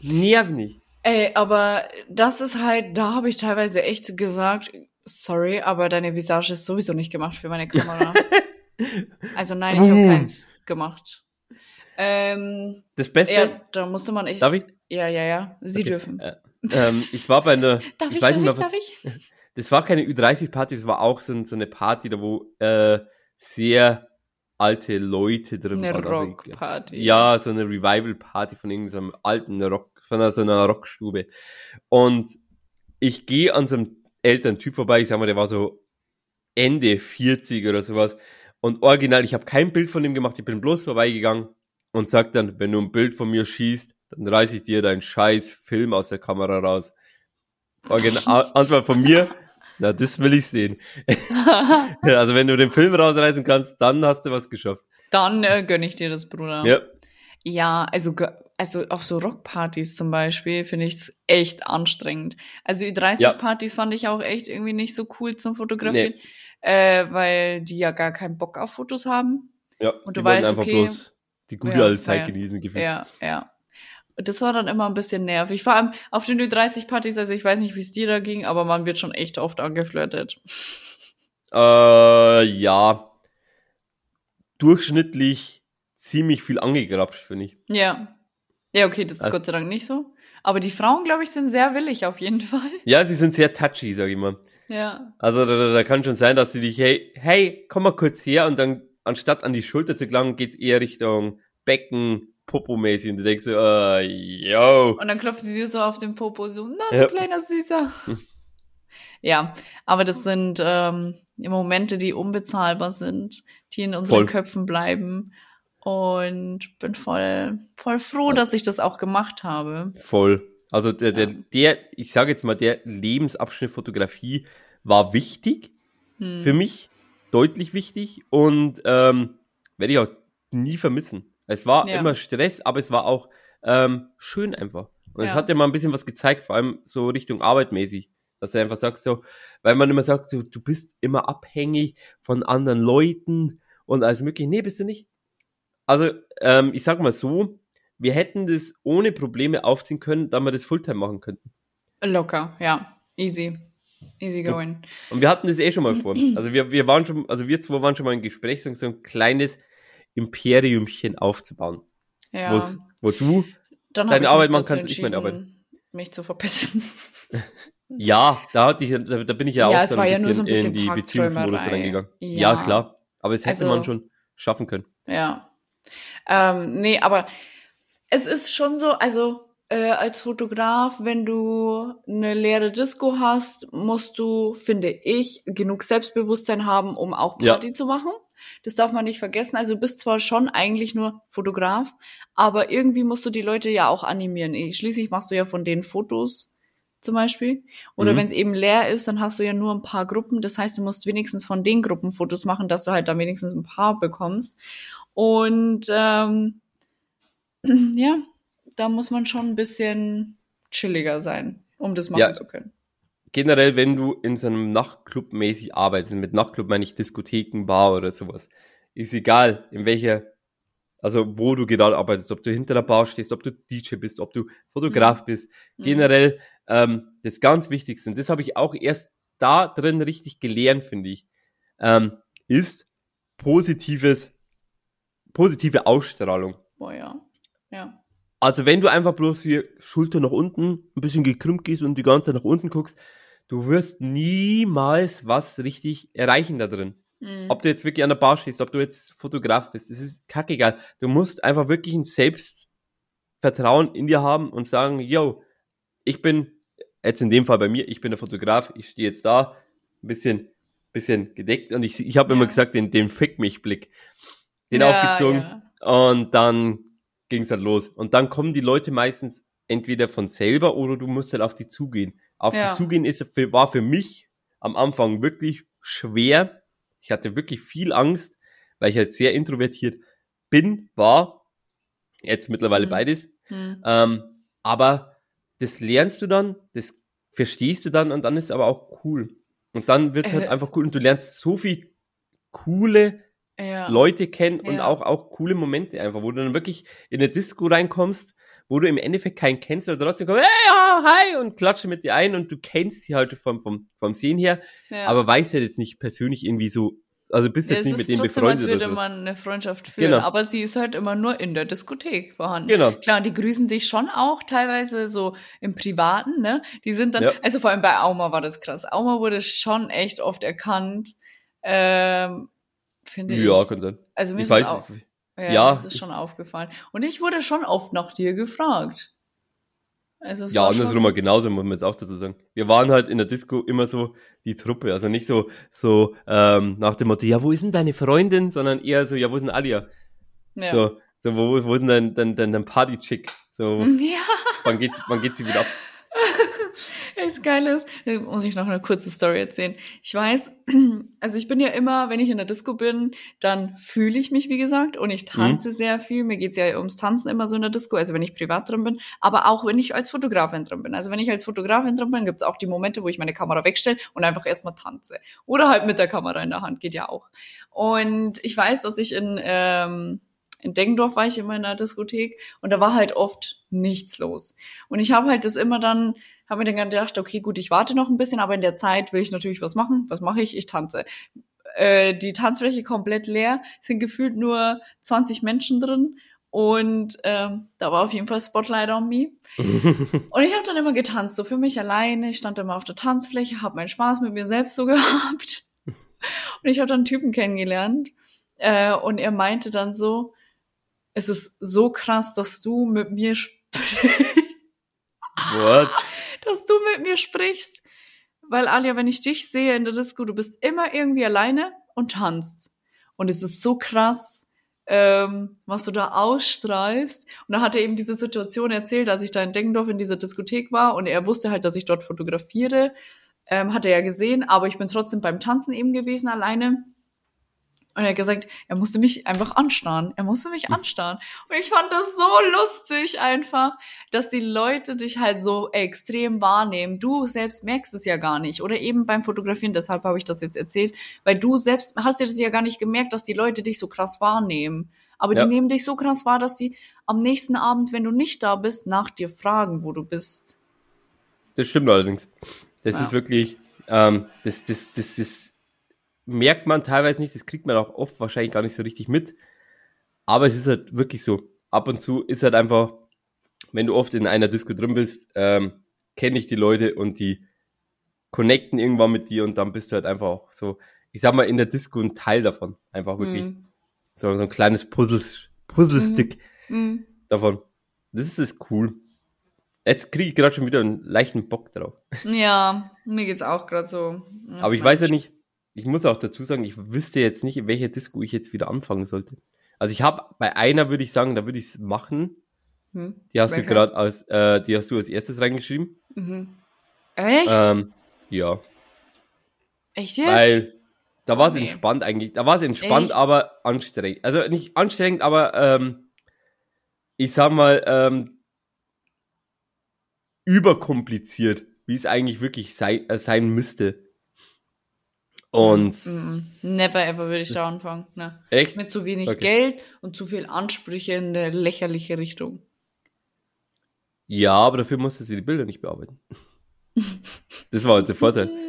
nerv nicht. Ey, aber das ist halt, da habe ich teilweise echt gesagt, sorry, aber deine Visage ist sowieso nicht gemacht für meine Kamera. also nein, ich habe keins gemacht. Ähm, Das Beste, ja, da musste man echt. Darf ich? Ja, ja, ja. Sie Okay. dürfen. äh, ähm, ich war bei einer, Darf ich, weiß darf ich, nicht mehr, darf ich? das war keine Ü30-Party, das war auch so, ein- so eine Party, da wo äh, sehr alte Leute drin Eine waren. Also, Rockparty. Ja, so eine Revival-Party von irgendeinem alten Rock, von so einer Rockstube. Und ich gehe an so einem älteren Typ vorbei, ich sag mal, der war so Ende 40 oder sowas. Und original, ich habe kein Bild von ihm gemacht, ich bin bloß vorbeigegangen und sag dann, wenn du ein Bild von mir schießt, dann reiß ich dir deinen scheiß Film aus der Kamera raus. Original, Antwort von mir, na, das will ich sehen. also wenn du den Film rausreißen kannst, dann hast du was geschafft. Dann äh, gönn ich dir das, Bruder. Ja, Ja, also, also auf so Rockpartys zum Beispiel finde ich es echt anstrengend. Also Ü30-Partys fand ich auch echt irgendwie nicht so cool zum Fotografieren, äh, weil die ja gar keinen Bock auf Fotos haben. ja. Und du weißt, okay, die gute ja, alte Zeit genießen, gefühlt. Ja, ja. Das war dann immer ein bisschen nervig. Vor allem auf den Ü30-Partys, also ich weiß nicht, wie es dir da ging, aber man wird schon echt oft angeflirtet. Äh, ja. Durchschnittlich ziemlich viel angegrapscht, finde ich. Ja. Ja, okay, das ist Also- Gott sei Dank nicht so. Aber die Frauen, glaube ich, sind sehr willig auf jeden Fall. Ja, sie sind sehr touchy, sag ich mal. Ja. Also da, da, da kann schon sein, dass sie dich, hey, hey, komm mal kurz her und dann anstatt an die Schulter zu gelangen, geht's eher Richtung Becken, Popo-mäßig und du denkst so, äh, yo. Und dann klopft sie dir so auf den Popo, so, na, du Ja. kleiner Süßer. Ja, aber das sind ähm, Momente, die unbezahlbar sind, die in unseren Voll. Köpfen bleiben. Und bin voll, voll froh, dass ich das auch gemacht habe. Voll. Also der, der, Ja. der, ich sage jetzt mal, der Lebensabschnitt Fotografie war wichtig Hm. für mich, deutlich wichtig und ähm, werde ich auch nie vermissen. Es war Ja. immer Stress, aber es war auch ähm, schön einfach. Und es Ja. hat ja mal ein bisschen was gezeigt, vor allem so Richtung arbeitmäßig. Dass du einfach sagst so, weil man immer sagt so, du bist immer abhängig von anderen Leuten und alles mögliche. Nee, bist du nicht. Also, ähm, ich sag mal so, wir hätten das ohne Probleme aufziehen können, da wir das Fulltime machen könnten. Locker, ja. Easy. Easy going. Und wir hatten das eh schon mal vor. Also wir, wir waren schon, also wir zwei waren schon mal im Gespräch, so ein kleines Imperiumchen aufzubauen. Ja. wo's- Wo du, Dann deine Arbeit mich machen kannst, ich meine Arbeit. Mich zu verpissen. ja, da hatte ich, da, da bin ich ja, Ja, auch dann ein ja bisschen so ein bisschen in die Beziehungsmodus reingegangen. Ja. Ja. klar. Aber es hätte Also- man schon schaffen können. Ja. Ähm, nee, aber es ist schon so, also äh, als Fotograf, wenn du eine leere Disco hast, musst du, finde ich, genug Selbstbewusstsein haben, um auch Ja. Party zu machen. Das darf man nicht vergessen. Also du bist zwar schon eigentlich nur Fotograf, aber irgendwie musst du die Leute ja auch animieren. Eh, Schließlich machst du ja von denen Fotos zum Beispiel. Oder Mhm. wenn es eben leer ist, dann hast du ja nur ein paar Gruppen. Das heißt, du musst wenigstens von den Gruppen Fotos machen, dass du halt dann wenigstens ein paar bekommst. Und ähm, ja, da muss man schon ein bisschen chilliger sein. um das machen Ja. zu können. Generell, wenn du in so einem Nachtclub mäßig arbeitest, mit Nachtclub meine ich Diskotheken, Bar oder sowas, ist egal, in welcher, also wo du gerade arbeitest, ob du hinter der Bar stehst, ob du DJ bist, ob du Fotograf bist, Mhm. generell ähm, das ganz Wichtigste, und das habe ich auch erst da drin richtig gelernt, finde ich, ähm, ist positives, positive Ausstrahlung. Boah, ja. Ja. Also wenn du einfach bloß hier Schulter nach unten, ein bisschen gekrümmt gehst und die ganze Zeit nach unten guckst, du wirst niemals was richtig erreichen da drin. Mhm. Ob du jetzt wirklich an der Bar stehst, ob du jetzt Fotograf bist, das ist kackegal. Du musst einfach wirklich ein Selbstvertrauen in dir haben und sagen, yo, ich bin, jetzt in dem Fall bei mir, ich bin der Fotograf, ich stehe jetzt da, ein bisschen, bisschen gedeckt und ich, ich habe immer Ja. gesagt, den, den Fick mich Blick. Den Ja, aufgezogen. ja. Und dann ging's halt los. Und dann kommen die Leute meistens entweder von selber oder du musst halt auf die zugehen. Auf Ja. die zugehen ist, war für mich am Anfang wirklich schwer. Ich hatte wirklich viel Angst, weil ich halt sehr introvertiert bin, war. Jetzt mittlerweile Mhm. beides. Hm. Ähm, aber das lernst du dann, das verstehst du dann und dann ist es aber auch cool. Und dann wird's halt Äh. einfach cool und du lernst so viel coole Ja. Leute kennen und Ja. auch, auch coole Momente einfach, wo du dann wirklich in eine Disco reinkommst, wo du im Endeffekt keinen kennst, aber trotzdem kommst, hey, ja, hi, und klatsche mit dir ein und du kennst sie halt vom, vom, vom Sehen her, ja. aber weißt ja jetzt nicht persönlich irgendwie so, also bist Ja, jetzt nicht mit denen trotzdem, als befreundet würde oder so. man eine Freundschaft führen, Genau. aber die ist halt immer nur in der Diskothek vorhanden. Genau. Klar, die grüßen dich schon auch teilweise so im Privaten, ne? Die sind dann, Ja. also vor allem bei Auma war das krass. Auma wurde schon echt oft erkannt, ähm, finde Ja, ich. kann sein. Also mir Ich ist weiß, auch, ja, ja. das ist schon aufgefallen. Und ich wurde schon oft nach dir gefragt. Also ja, andersrum mal genauso, muss man jetzt auch dazu sagen. Wir waren halt in der Disco immer so die Truppe, also nicht so, so, ähm, nach dem Motto, ja, wo ist denn deine Freundin, sondern eher so, ja, wo ist denn Alia? Ja. So, so, wo, wo ist denn dein, dein, dein, dein Party-Chick? So, ja. wann geht's, wann geht's sie wieder ab? Das Geile ist, da muss ich noch eine kurze Story erzählen. Ich weiß, also ich bin ja immer, wenn ich in der Disco bin, dann fühle ich mich, wie gesagt, und ich tanze Mhm. sehr viel. Mir geht's ja ums Tanzen immer so in der Disco, also wenn ich privat drin bin, aber auch wenn ich als Fotografin drin bin. Also wenn ich als Fotografin drin bin, gibt's auch die Momente, wo ich meine Kamera wegstelle und einfach erstmal tanze. Oder halt mit der Kamera in der Hand, geht ja auch. Und ich weiß, dass ich in, ähm, in Deggendorf war ich immer in der Diskothek und da war halt oft nichts los. Und ich habe halt das immer dann, habe mir dann gedacht, okay, gut, ich warte noch ein bisschen, aber in der Zeit will ich natürlich was machen. Was mache ich? Ich tanze. Äh, die Tanzfläche komplett leer, sind gefühlt nur 20 Menschen drin und ähm, da war auf jeden Fall Spotlight on me. Und ich habe dann immer getanzt, so für mich alleine. Ich stand immer auf der Tanzfläche, habe meinen Spaß mit mir selbst so gehabt. Und ich habe dann einen Typen kennengelernt äh, und er meinte dann so, es ist so krass, dass du mit mir sprichst What? Dass du mit mir sprichst. Weil, Alia, wenn ich dich sehe in der Disco, du bist immer irgendwie alleine und tanzt. Und es ist so krass, ähm, was du da ausstrahlst. Und da hat er eben diese Situation erzählt, als ich da in Dengendorf in dieser Diskothek war und er wusste halt, dass ich dort fotografiere. Ähm, hat er ja gesehen, aber ich bin trotzdem beim Tanzen eben gewesen alleine. Und er hat gesagt, er musste mich einfach anstarren. Er musste mich anstarren. Und ich fand das so lustig einfach, dass die Leute dich halt so extrem wahrnehmen. Du selbst merkst es ja gar nicht. Oder eben beim Fotografieren, deshalb habe ich das jetzt erzählt, weil du selbst hast dir das ja gar nicht gemerkt, dass die Leute dich so krass wahrnehmen. Aber Ja. die nehmen dich so krass wahr, dass die am nächsten Abend, wenn du nicht da bist, nach dir fragen, wo du bist. Das stimmt allerdings. Das Ja. ist wirklich, ähm, das, das, das, das merkt man teilweise nicht, das kriegt man auch oft wahrscheinlich gar nicht so richtig mit. Aber es ist halt wirklich so. Ab und zu ist halt einfach, wenn du oft in einer Disco drin bist, ähm, kenne ich die Leute und die connecten irgendwann mit dir und dann bist du halt einfach auch so, ich sag mal, in der Disco ein Teil davon. Einfach wirklich Mhm. so, so ein kleines Puzzles, Puzzlestick Mhm. davon. Das ist cool. Jetzt kriege ich gerade schon wieder einen leichten Bock drauf. Ja, mir geht's auch gerade so. Aber ich weiß ja nicht, ich muss auch dazu sagen, ich wüsste jetzt nicht, in welcher Disco ich jetzt wieder anfangen sollte. Also ich habe bei einer würde ich sagen, da würde ich es machen. Hm? Die hast Welche? du gerade als, äh, die hast du als erstes reingeschrieben. Mhm. Echt? Ähm, ja, Echt jetzt? weil da war es Nee. entspannt eigentlich. Da war es entspannt, Echt? aber anstrengend. Also nicht anstrengend, aber ähm, ich sag mal ähm, überkompliziert. wie es eigentlich wirklich sei, äh, sein müsste. Und Mm, Never ever würde ich da anfangen. Ne? echt? Mit zu wenig Okay. Geld und zu viel Ansprüche in eine lächerliche Richtung. Ja, aber dafür musste sie die Bilder nicht bearbeiten. Das war halt der Vorteil.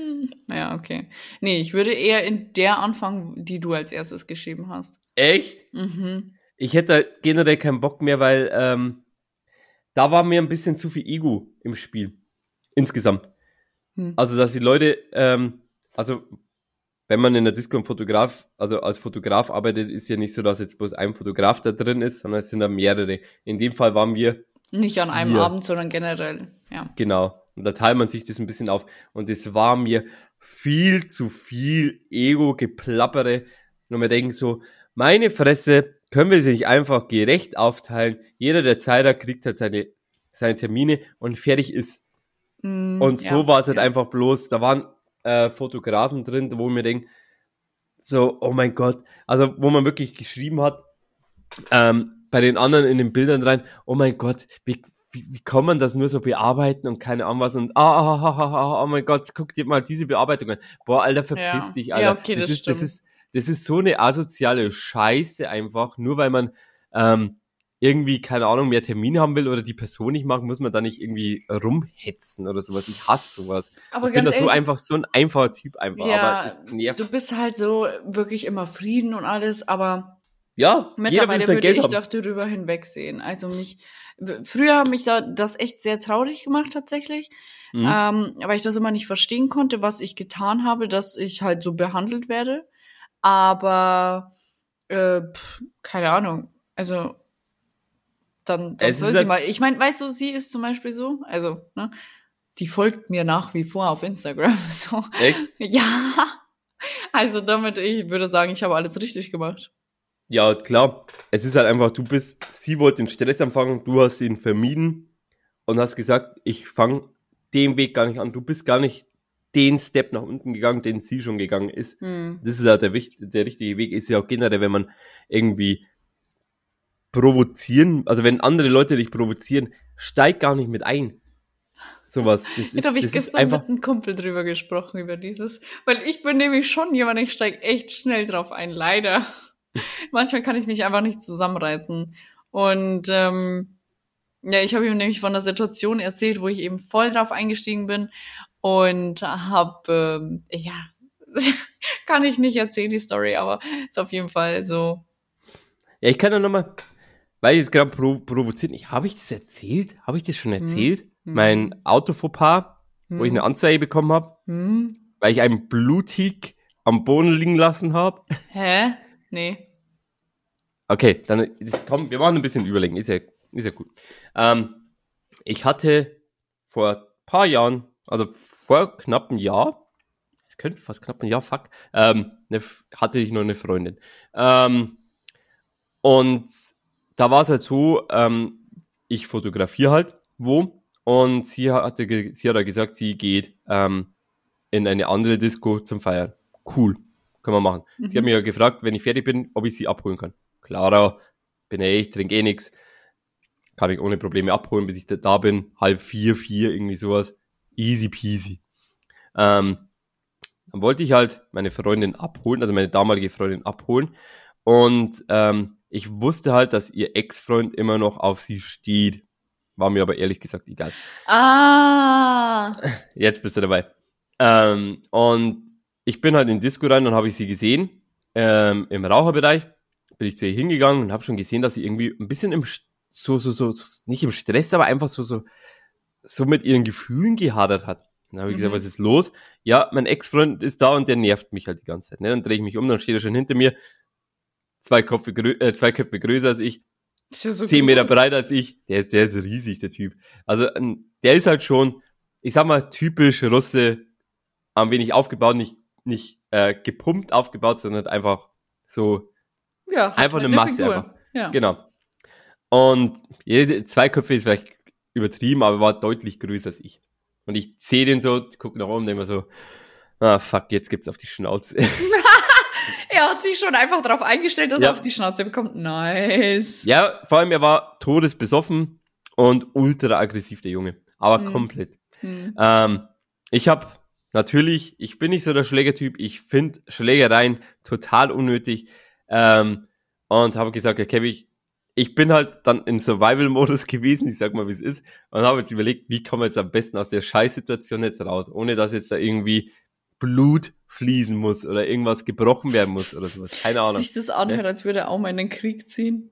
Ja, okay. Nee, ich würde eher in der anfangen, die du als erstes geschrieben hast. Echt? Mhm. Ich hätte generell keinen Bock mehr, weil ähm, da war mir ein bisschen zu viel Ego im Spiel. Insgesamt. Hm. Also, dass die Leute, ähm, also wenn man in der Disco ein Fotograf, also als Fotograf arbeitet, ist ja nicht so, dass jetzt bloß ein Fotograf da drin ist, sondern es sind da mehrere. In dem Fall waren wir Nicht an einem Hier. Abend, sondern generell. Ja. Genau. Und da teilt man sich das ein bisschen auf. Und es war mir viel zu viel Ego-Geplappere. Und wir denken so, meine Fresse, können wir sie nicht einfach gerecht aufteilen? Jeder, der Zeit hat, kriegt halt seine, seine Termine und fertig ist. Mm, Und so ja, war es halt ja. einfach bloß. Da waren äh, Fotografen drin, wo mir denken, so, oh mein Gott. Also, wo man wirklich geschrieben hat, ähm, bei den anderen in den Bildern rein, oh mein Gott, wie, wie, wie kann man das nur so bearbeiten und keine Ahnung was und ah, ah, ah, ah, ah, oh mein Gott, guck dir mal diese Bearbeitung an. Boah, Alter, verpiss Ja. dich, Ja, Alter. okay, das ist, das ist, das ist so eine asoziale Scheiße einfach, nur weil man ähm, irgendwie, keine Ahnung, mehr Termine haben will oder die Person nicht mag, muss man da nicht irgendwie rumhetzen oder sowas. Ich hasse sowas. Aber ich bin da so einfach, so ein einfacher Typ einfach, Ja, du bist halt so wirklich immer Frieden und alles, aber ja, mittlerweile würde Geld ich haben. doch darüber hinwegsehen. Also mich, früher hat mich da das echt sehr traurig gemacht tatsächlich, Mhm. ähm, weil ich das immer nicht verstehen konnte, was ich getan habe, dass ich halt so behandelt werde. Aber äh, pff, keine Ahnung. Also dann, dann soll sie halt- mal. Ich meine, weißt du, sie ist zum Beispiel so, also ne, die folgt mir nach wie vor auf Instagram. So, Echt? ja. Also damit, ich würde sagen, ich habe alles richtig gemacht. Ja, klar. Es ist halt einfach, du bist, sie wollte den Stress anfangen, du hast ihn vermieden und hast gesagt, ich fange den Weg gar nicht an. Du bist gar nicht den Step nach unten gegangen, den sie schon gegangen ist. Hm. Das ist ja der, der richtige Weg, ist ja auch generell, wenn man irgendwie provozieren, also wenn andere Leute dich provozieren, steig gar nicht mit ein. Sowas. Das Da ist, habe ich gestern einfach, mit einem Kumpel drüber gesprochen, über dieses, weil ich bin nämlich schon jemand, ich steige echt schnell drauf ein, leider. Manchmal kann ich mich einfach nicht zusammenreißen. Und ähm, ja, ich habe ihm nämlich von der Situation erzählt, wo ich eben voll drauf eingestiegen bin und habe, ähm, ja, kann ich nicht erzählen, die Story, aber ist auf jeden Fall so. Ja, ich kann ja nochmal, weil ich jetzt gerade provo provoziert, ich, habe ich das erzählt? Habe ich das schon erzählt? Hm. Mein Autofauxpas, wo ich eine Anzeige bekommen habe, Hm? weil ich einen Blutig am Boden liegen lassen habe. Hä? Nee. Okay, dann komm, wir machen ein bisschen Überlegen, ist ja, ist ja gut. Ähm, ich hatte vor paar Jahren, also vor knapp einem Jahr, es könnte fast knapp ein Jahr, fuck, ähm, ne, hatte ich noch eine Freundin. Ähm, und da war es halt so, ähm, ich fotografiere halt wo und sie hatte, sie hat halt gesagt, sie geht ähm, in eine andere Disco zum Feiern. Cool, können wir machen. Sie hat mich ja gefragt, wenn ich fertig bin, ob ich sie abholen kann. Klarer, bin ja ich, trinke eh nix. Kann ich ohne Probleme abholen, bis ich da, da bin. Halb vier, vier, irgendwie sowas. Easy peasy. Ähm, dann wollte ich halt meine Freundin abholen, also meine damalige Freundin abholen. Und ähm, ich wusste halt, dass ihr Ex-Freund immer noch auf sie steht. War mir aber ehrlich gesagt egal. Ah! Jetzt bist du dabei. Ähm, und ich bin halt in Disco rein und habe ich sie gesehen. Ähm, Im Raucherbereich bin ich zu ihr hingegangen und habe schon gesehen, dass sie irgendwie ein bisschen im so, so, so, so, nicht im Stress, aber einfach so, so, so mit ihren Gefühlen gehadert hat. Dann habe ich gesagt, Mhm. was ist los? Ja, mein Ex-Freund ist da und der nervt mich halt die ganze Zeit. Ne? Dann drehe ich mich um, dann steht er schon hinter mir, zwei Köpfe, äh, zwei Köpfe größer als ich, Ist ja so zehn Meter groß. breiter als ich. Der, ist- der ist riesig, der Typ. Also der ist halt schon, ich sag mal, typisch Russe, ein wenig aufgebaut, nicht, nicht äh, gepumpt aufgebaut, sondern einfach so, Ja, einfach halt eine Masse Figur. einfach. Ja. genau. Und jede, zwei Köpfe ist vielleicht übertrieben, aber war deutlich größer als ich. Und ich sehe den so, guck nach oben, denke mir so, ah fuck, jetzt gibt's auf die Schnauze. Er hat sich schon einfach darauf eingestellt, dass Ja. er auf die Schnauze bekommt. Nice. ja, vor allem er war todesbesoffen und ultra aggressiv, der Junge. Aber Mhm. komplett. Hm. Ähm, ich habe natürlich, ich bin nicht so der Schlägertyp, ich finde Schlägereien total unnötig ähm, und habe gesagt, okay, ich, ich bin halt dann im Survival-Modus gewesen, ich sag mal, wie es ist, und habe jetzt überlegt, wie kommen wir jetzt am besten aus der Scheißsituation jetzt raus, ohne dass jetzt da irgendwie Blut fließen muss oder irgendwas gebrochen werden muss oder sowas. Keine Ahnung. Sich das anhört, als würde er auch mal in den Krieg ziehen.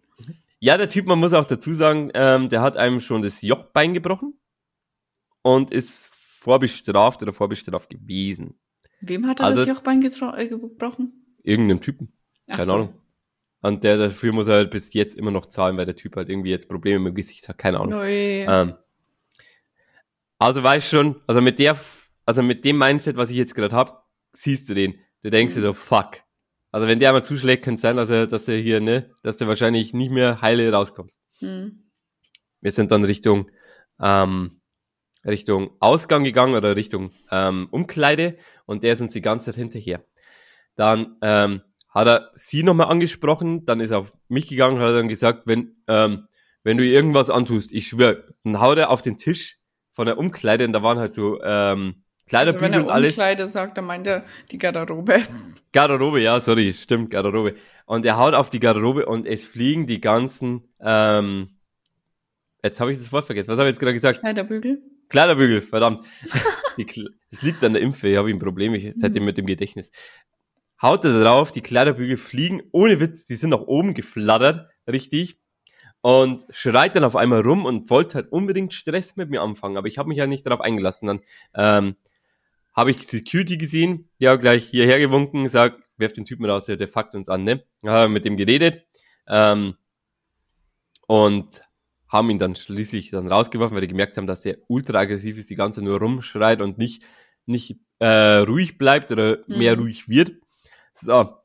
Ja, der Typ, man muss auch dazu sagen, ähm, der hat einem schon das Jochbein gebrochen und ist vorbestraft oder vorbestraft gewesen. Wem hat er Also- das Jochbein äh, gebrochen? Irgendeinem Typen. Ach Keine so. Ahnung. Und der dafür muss er halt bis jetzt immer noch zahlen, weil der Typ halt irgendwie jetzt Probleme mit dem Gesicht hat. Keine Ahnung. Neu. Ähm, also weißt schon, also mit der, also mit dem Mindset, was ich jetzt gerade hab, siehst du den. Du denkst dir so, fuck. Also wenn der einmal zuschlägt, könnte es sein, dass er, dass der hier, ne, dass der wahrscheinlich nicht mehr heile rauskommst. Hm. Wir sind dann Richtung, ähm, Richtung Ausgang gegangen oder Richtung ähm, Umkleide und der ist uns die ganze Zeit hinterher. Dann ähm, hat er sie nochmal angesprochen, dann ist er auf mich gegangen und hat dann gesagt, wenn, ähm, wenn du irgendwas antust, ich schwör, dann haut er auf den Tisch von der Umkleide und da waren halt so ähm, Also wenn Kleiderbügel er alles. Umkleide sagt, dann meint er die Garderobe. Garderobe, ja, sorry, stimmt, Garderobe. Und er haut auf die Garderobe und es fliegen die ganzen, ähm, jetzt habe ich das Wort vergessen, was habe ich jetzt gerade gesagt? Kleiderbügel. Kleiderbügel, verdammt. Es liegt an der Impfe, ich habe ein Problem, ich, seitdem mit dem Gedächtnis. Haut er drauf, die Kleiderbügel fliegen, ohne Witz, die sind nach oben geflattert, richtig. Und schreit dann auf einmal rum und wollte halt unbedingt Stress mit mir anfangen, aber ich habe mich ja nicht darauf eingelassen. Dann ähm, habe ich Security gesehen, ja gleich hierher gewunken, sagt, werft den Typen raus, der, der fuckt uns an, ne? Haben wir mit dem geredet ähm, und haben ihn dann schließlich dann rausgeworfen, weil die gemerkt haben, dass der ultra aggressiv ist, die ganze nur rumschreit und nicht, nicht äh, ruhig bleibt oder mehr Mhm. ruhig wird. So.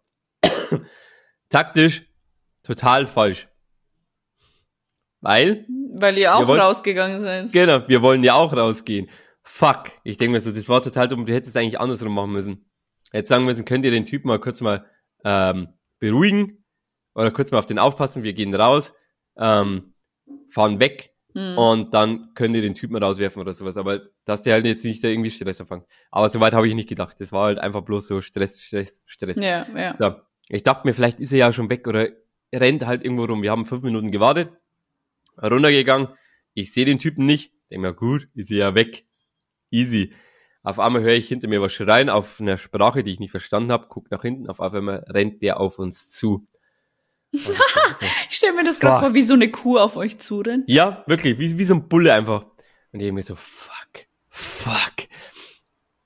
Taktisch total falsch. Weil, Weil ihr auch wollt- rausgegangen seid. genau, wir wollen ja auch rausgehen. Fuck. Ich denke mir so, das war total dumm, du hättest es eigentlich andersrum machen müssen. Jetzt sagen müssen, könnt ihr den Typen mal kurz mal ähm, beruhigen oder kurz mal auf den aufpassen, wir gehen raus, ähm, fahren weg Hm. und dann können die den Typen rauswerfen oder sowas. Aber dass der halt jetzt nicht da irgendwie Stress anfängt. Aber soweit habe ich nicht gedacht. Das war halt einfach bloß so Stress, Stress, Stress. Ja, ja. So, ich dachte mir, vielleicht ist er ja schon weg oder rennt halt irgendwo rum. Wir haben fünf Minuten gewartet, runtergegangen. Ich sehe den Typen nicht. Denke mir, gut, ist er ja weg. Easy. Auf einmal höre ich hinter mir was schreien auf einer Sprache, die ich nicht verstanden habe. Guck nach hinten, auf einmal rennt der auf uns zu. So, Ich stelle mir das gerade vor, wie so eine Kuh auf euch zurennt. ja, wirklich, wie, wie so ein Bulle einfach. Und ich mir so, fuck, fuck.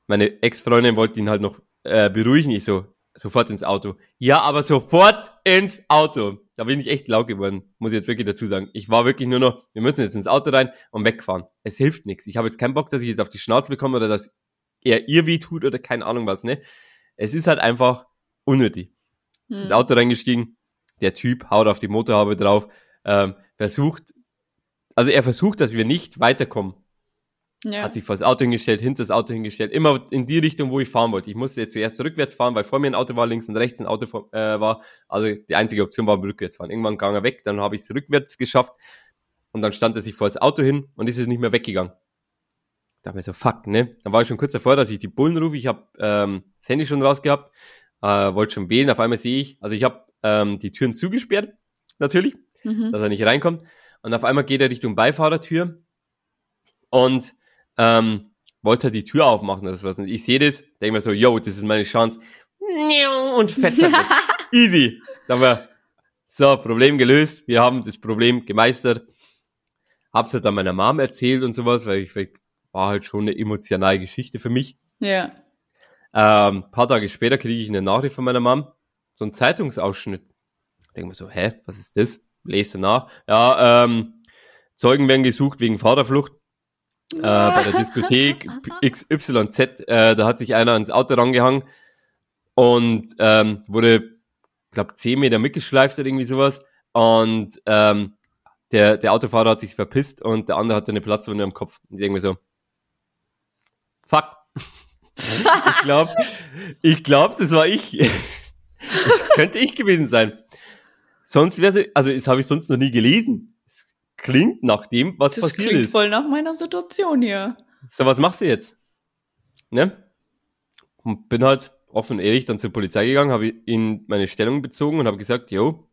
Meine Ex-Freundin wollte ihn halt noch äh, beruhigen. Ich so, sofort ins Auto. Ja, aber sofort ins Auto. Da bin ich echt laut geworden, muss ich jetzt wirklich dazu sagen. Ich war wirklich nur noch, wir müssen jetzt ins Auto rein und wegfahren. Es hilft nichts. Ich habe jetzt keinen Bock, dass ich jetzt auf die Schnauze bekomme oder dass er ihr weh tut oder keine Ahnung was, ne? Es ist halt einfach unnötig Hm. ins Auto reingestiegen. Der Typ haut auf die Motorhaube drauf, ähm, versucht, also er versucht, dass wir nicht weiterkommen. Ja. Hat sich vor das Auto hingestellt, hinter das Auto hingestellt, immer in die Richtung, wo ich fahren wollte. Ich musste jetzt zuerst rückwärts fahren, weil vor mir ein Auto war, links und rechts ein Auto vor- äh, war. Also die einzige Option war rückwärts fahren. Irgendwann ging er weg, dann habe ich es rückwärts geschafft und dann stand er sich vor das Auto hin und ist es nicht mehr weggegangen. Da dachte mir so, fuck, ne? Dann war ich schon kurz davor, dass ich die Bullen rufe. Ich habe ähm, das Handy schon rausgehabt, äh, wollte schon wählen. Auf einmal sehe ich, also ich habe ähm, die Türen zugesperrt, natürlich, Mhm. dass er nicht reinkommt. Und auf einmal geht er Richtung Beifahrertür und ähm, wollte halt die Tür aufmachen oder sowas. Und ich sehe das, denke mir so, yo, das ist meine Chance. Und fetzt halt. Easy. Dann war so, Problem gelöst. Wir haben das Problem gemeistert. Hab's halt dann meiner Mom erzählt und sowas, weil ich, weil ich war halt schon eine emotionale Geschichte für mich. Ja. Ähm, paar Tage später kriege ich eine Nachricht von meiner Mom, so ein Zeitungsausschnitt. Denke mir so, hä, was ist das? Lese nach. Ja, ähm, Zeugen werden gesucht wegen Vaterflucht. Äh, bei der Diskothek XYZ, äh, da hat sich einer ans Auto rangehangen und ähm, wurde, glaube 10 Meter mitgeschleift oder irgendwie sowas. Und ähm, der, der Autofahrer hat sich verpisst und der andere hatte eine Platzwunde am Kopf. Und ich so, fuck. ich glaube, ich glaub, das war ich. das könnte ich gewesen sein. Sonst wäre also das habe ich sonst noch nie gelesen. Klingt nach dem, was Das passiert klingt ist. voll nach meiner Situation hier. So, was machst du jetzt? ne? Und bin halt offen und ehrlich dann zur Polizei gegangen, habe ihnen meine Stellung bezogen und habe gesagt, jo,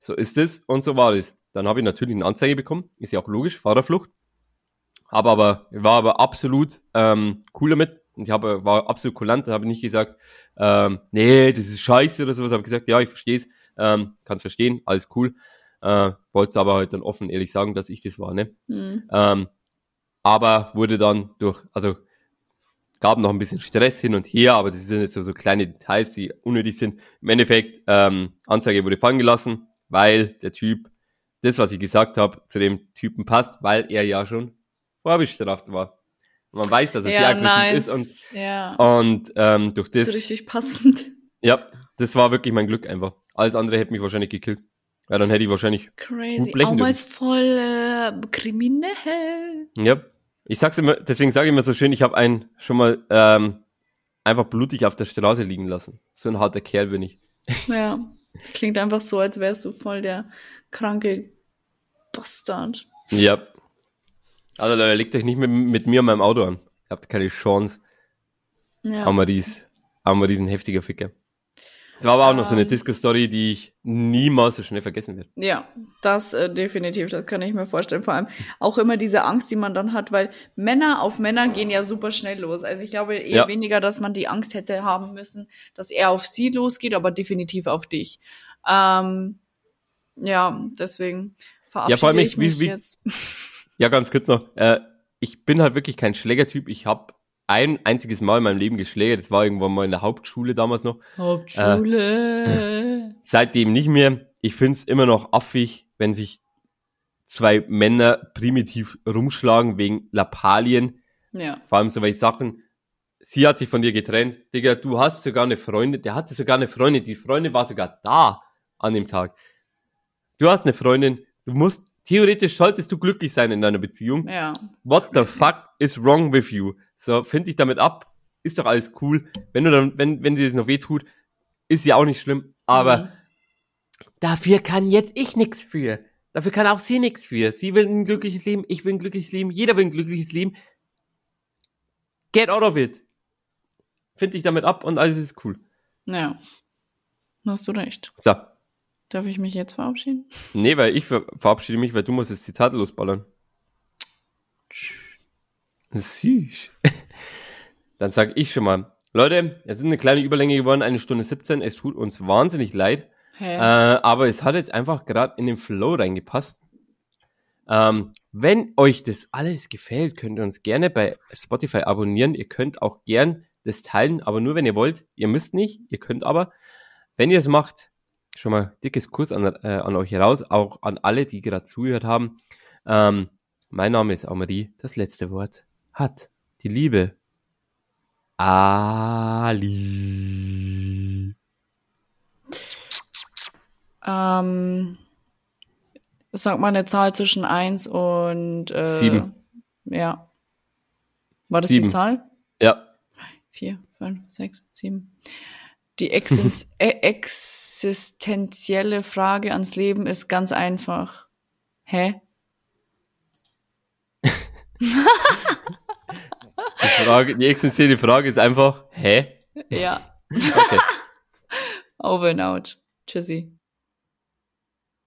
so ist es und so war es. Dann habe ich natürlich eine Anzeige bekommen, ist ja auch logisch, Fahrerflucht. Habe aber, war aber absolut ähm, cool damit und ich habe, war absolut kulant, habe nicht gesagt, ähm, nee, das ist scheiße oder sowas, habe gesagt, ja, ich verstehe es, ähm, kann es verstehen, alles cool. Äh, Wollte aber halt dann offen ehrlich sagen, dass ich das war, ne? Hm. Ähm, aber wurde dann durch, also gab noch ein bisschen Stress hin und her, aber das sind jetzt so, so kleine Details, die unnötig sind. Im Endeffekt, ähm, Anzeige wurde fallen gelassen, weil der Typ, das, was ich gesagt habe, zu dem Typen passt, weil er ja schon vorbestraft war. Und man weiß, dass er sehr Ja, aggressiv nice. ist und, ja. und ähm, durch Das das, ist richtig passend. ja, das war wirklich mein Glück einfach. Alles andere hätte mich wahrscheinlich gekillt. Weil dann hätte ich wahrscheinlich Crazy. ist voll äh, kriminell. Ja. Ich sag's immer, deswegen sage ich immer so schön, ich habe einen schon mal ähm, einfach blutig auf der Straße liegen lassen. So ein harter Kerl bin ich. Ja. Klingt einfach so, als wärst du voll der kranke Bastard. Ja. Also Leute, legt euch nicht mit, mit mir und meinem Auto an. Ihr habt keine Chance. Ja. Haben wir dies, haben wir diesen heftiger Ficker. Das war aber auch noch so eine Ähm. Disco-Story, die ich niemals so schnell vergessen werde. Ja, das äh, definitiv, das kann ich mir vorstellen. Vor allem auch immer diese Angst, die man dann hat, weil Männer auf Männer gehen ja super schnell los. Also ich glaube eher Ja. weniger, dass man die Angst hätte haben müssen, dass er auf sie losgeht, aber definitiv auf dich. Ähm, ja, deswegen verabschiede Ja, vor allem ich ich- wie- mich wie- jetzt. Ja, ganz kurz noch. Äh, ich bin halt wirklich kein Schlägertyp. Ich habe ein einziges Mal in meinem Leben geschlägert. Das war irgendwann mal in der Hauptschule damals noch. Hauptschule. Seitdem nicht mehr. Ich find's immer noch affig, wenn sich zwei Männer primitiv rumschlagen wegen Lappalien. ja. Vor allem so welche Sachen. Sie hat sich von dir getrennt. Digga, du hast sogar eine Freundin. Der hatte sogar eine Freundin. Die Freundin war sogar da an dem Tag. Du hast eine Freundin. Du musst, theoretisch solltest du glücklich sein in deiner Beziehung. Ja. What the fuck is wrong with you? So, find dich damit ab. Ist doch alles cool. Wenn du dann, wenn, wenn dir das noch weh tut, ist ja auch nicht schlimm. Aber Mhm. dafür kann jetzt ich nix für. Dafür kann auch sie nix für. Sie will ein glückliches Leben, ich will ein glückliches Leben, jeder will ein glückliches Leben. Get out of it. Find dich damit ab und alles ist cool. Ja. Hast du recht. So. Darf ich mich jetzt verabschieden? Nee, weil ich ver verabschiede mich, weil du musst das Zitat losballern. Süß. Dann sag ich schon mal. Leute, es ist eine kleine Überlänge geworden, eine Stunde 17. Es tut uns wahnsinnig leid. Hä? Äh, aber es hat jetzt einfach gerade in den Flow reingepasst. Ähm, wenn euch das alles gefällt, könnt ihr uns gerne bei Spotify abonnieren. Ihr könnt auch gern das teilen, aber nur wenn ihr wollt. Ihr müsst nicht, ihr könnt aber. Wenn ihr es macht, schon mal dickes Kuss an, äh, an euch heraus, auch an alle, die gerade zugehört haben. Ähm, mein Name ist Amadi. Das letzte Wort hat die Liebe. Ali. Ähm, sag mal eine Zahl zwischen 1 und äh, Sieben. Ja. War das Sieben. die Zahl? Ja, 4, 5, 6, 7. Die Exis äh, existenzielle Frage ans Leben ist ganz einfach. Hä? die Frage, die existenzielle Frage ist einfach, hä? Ja. Okay. Over and out. Tschüssi.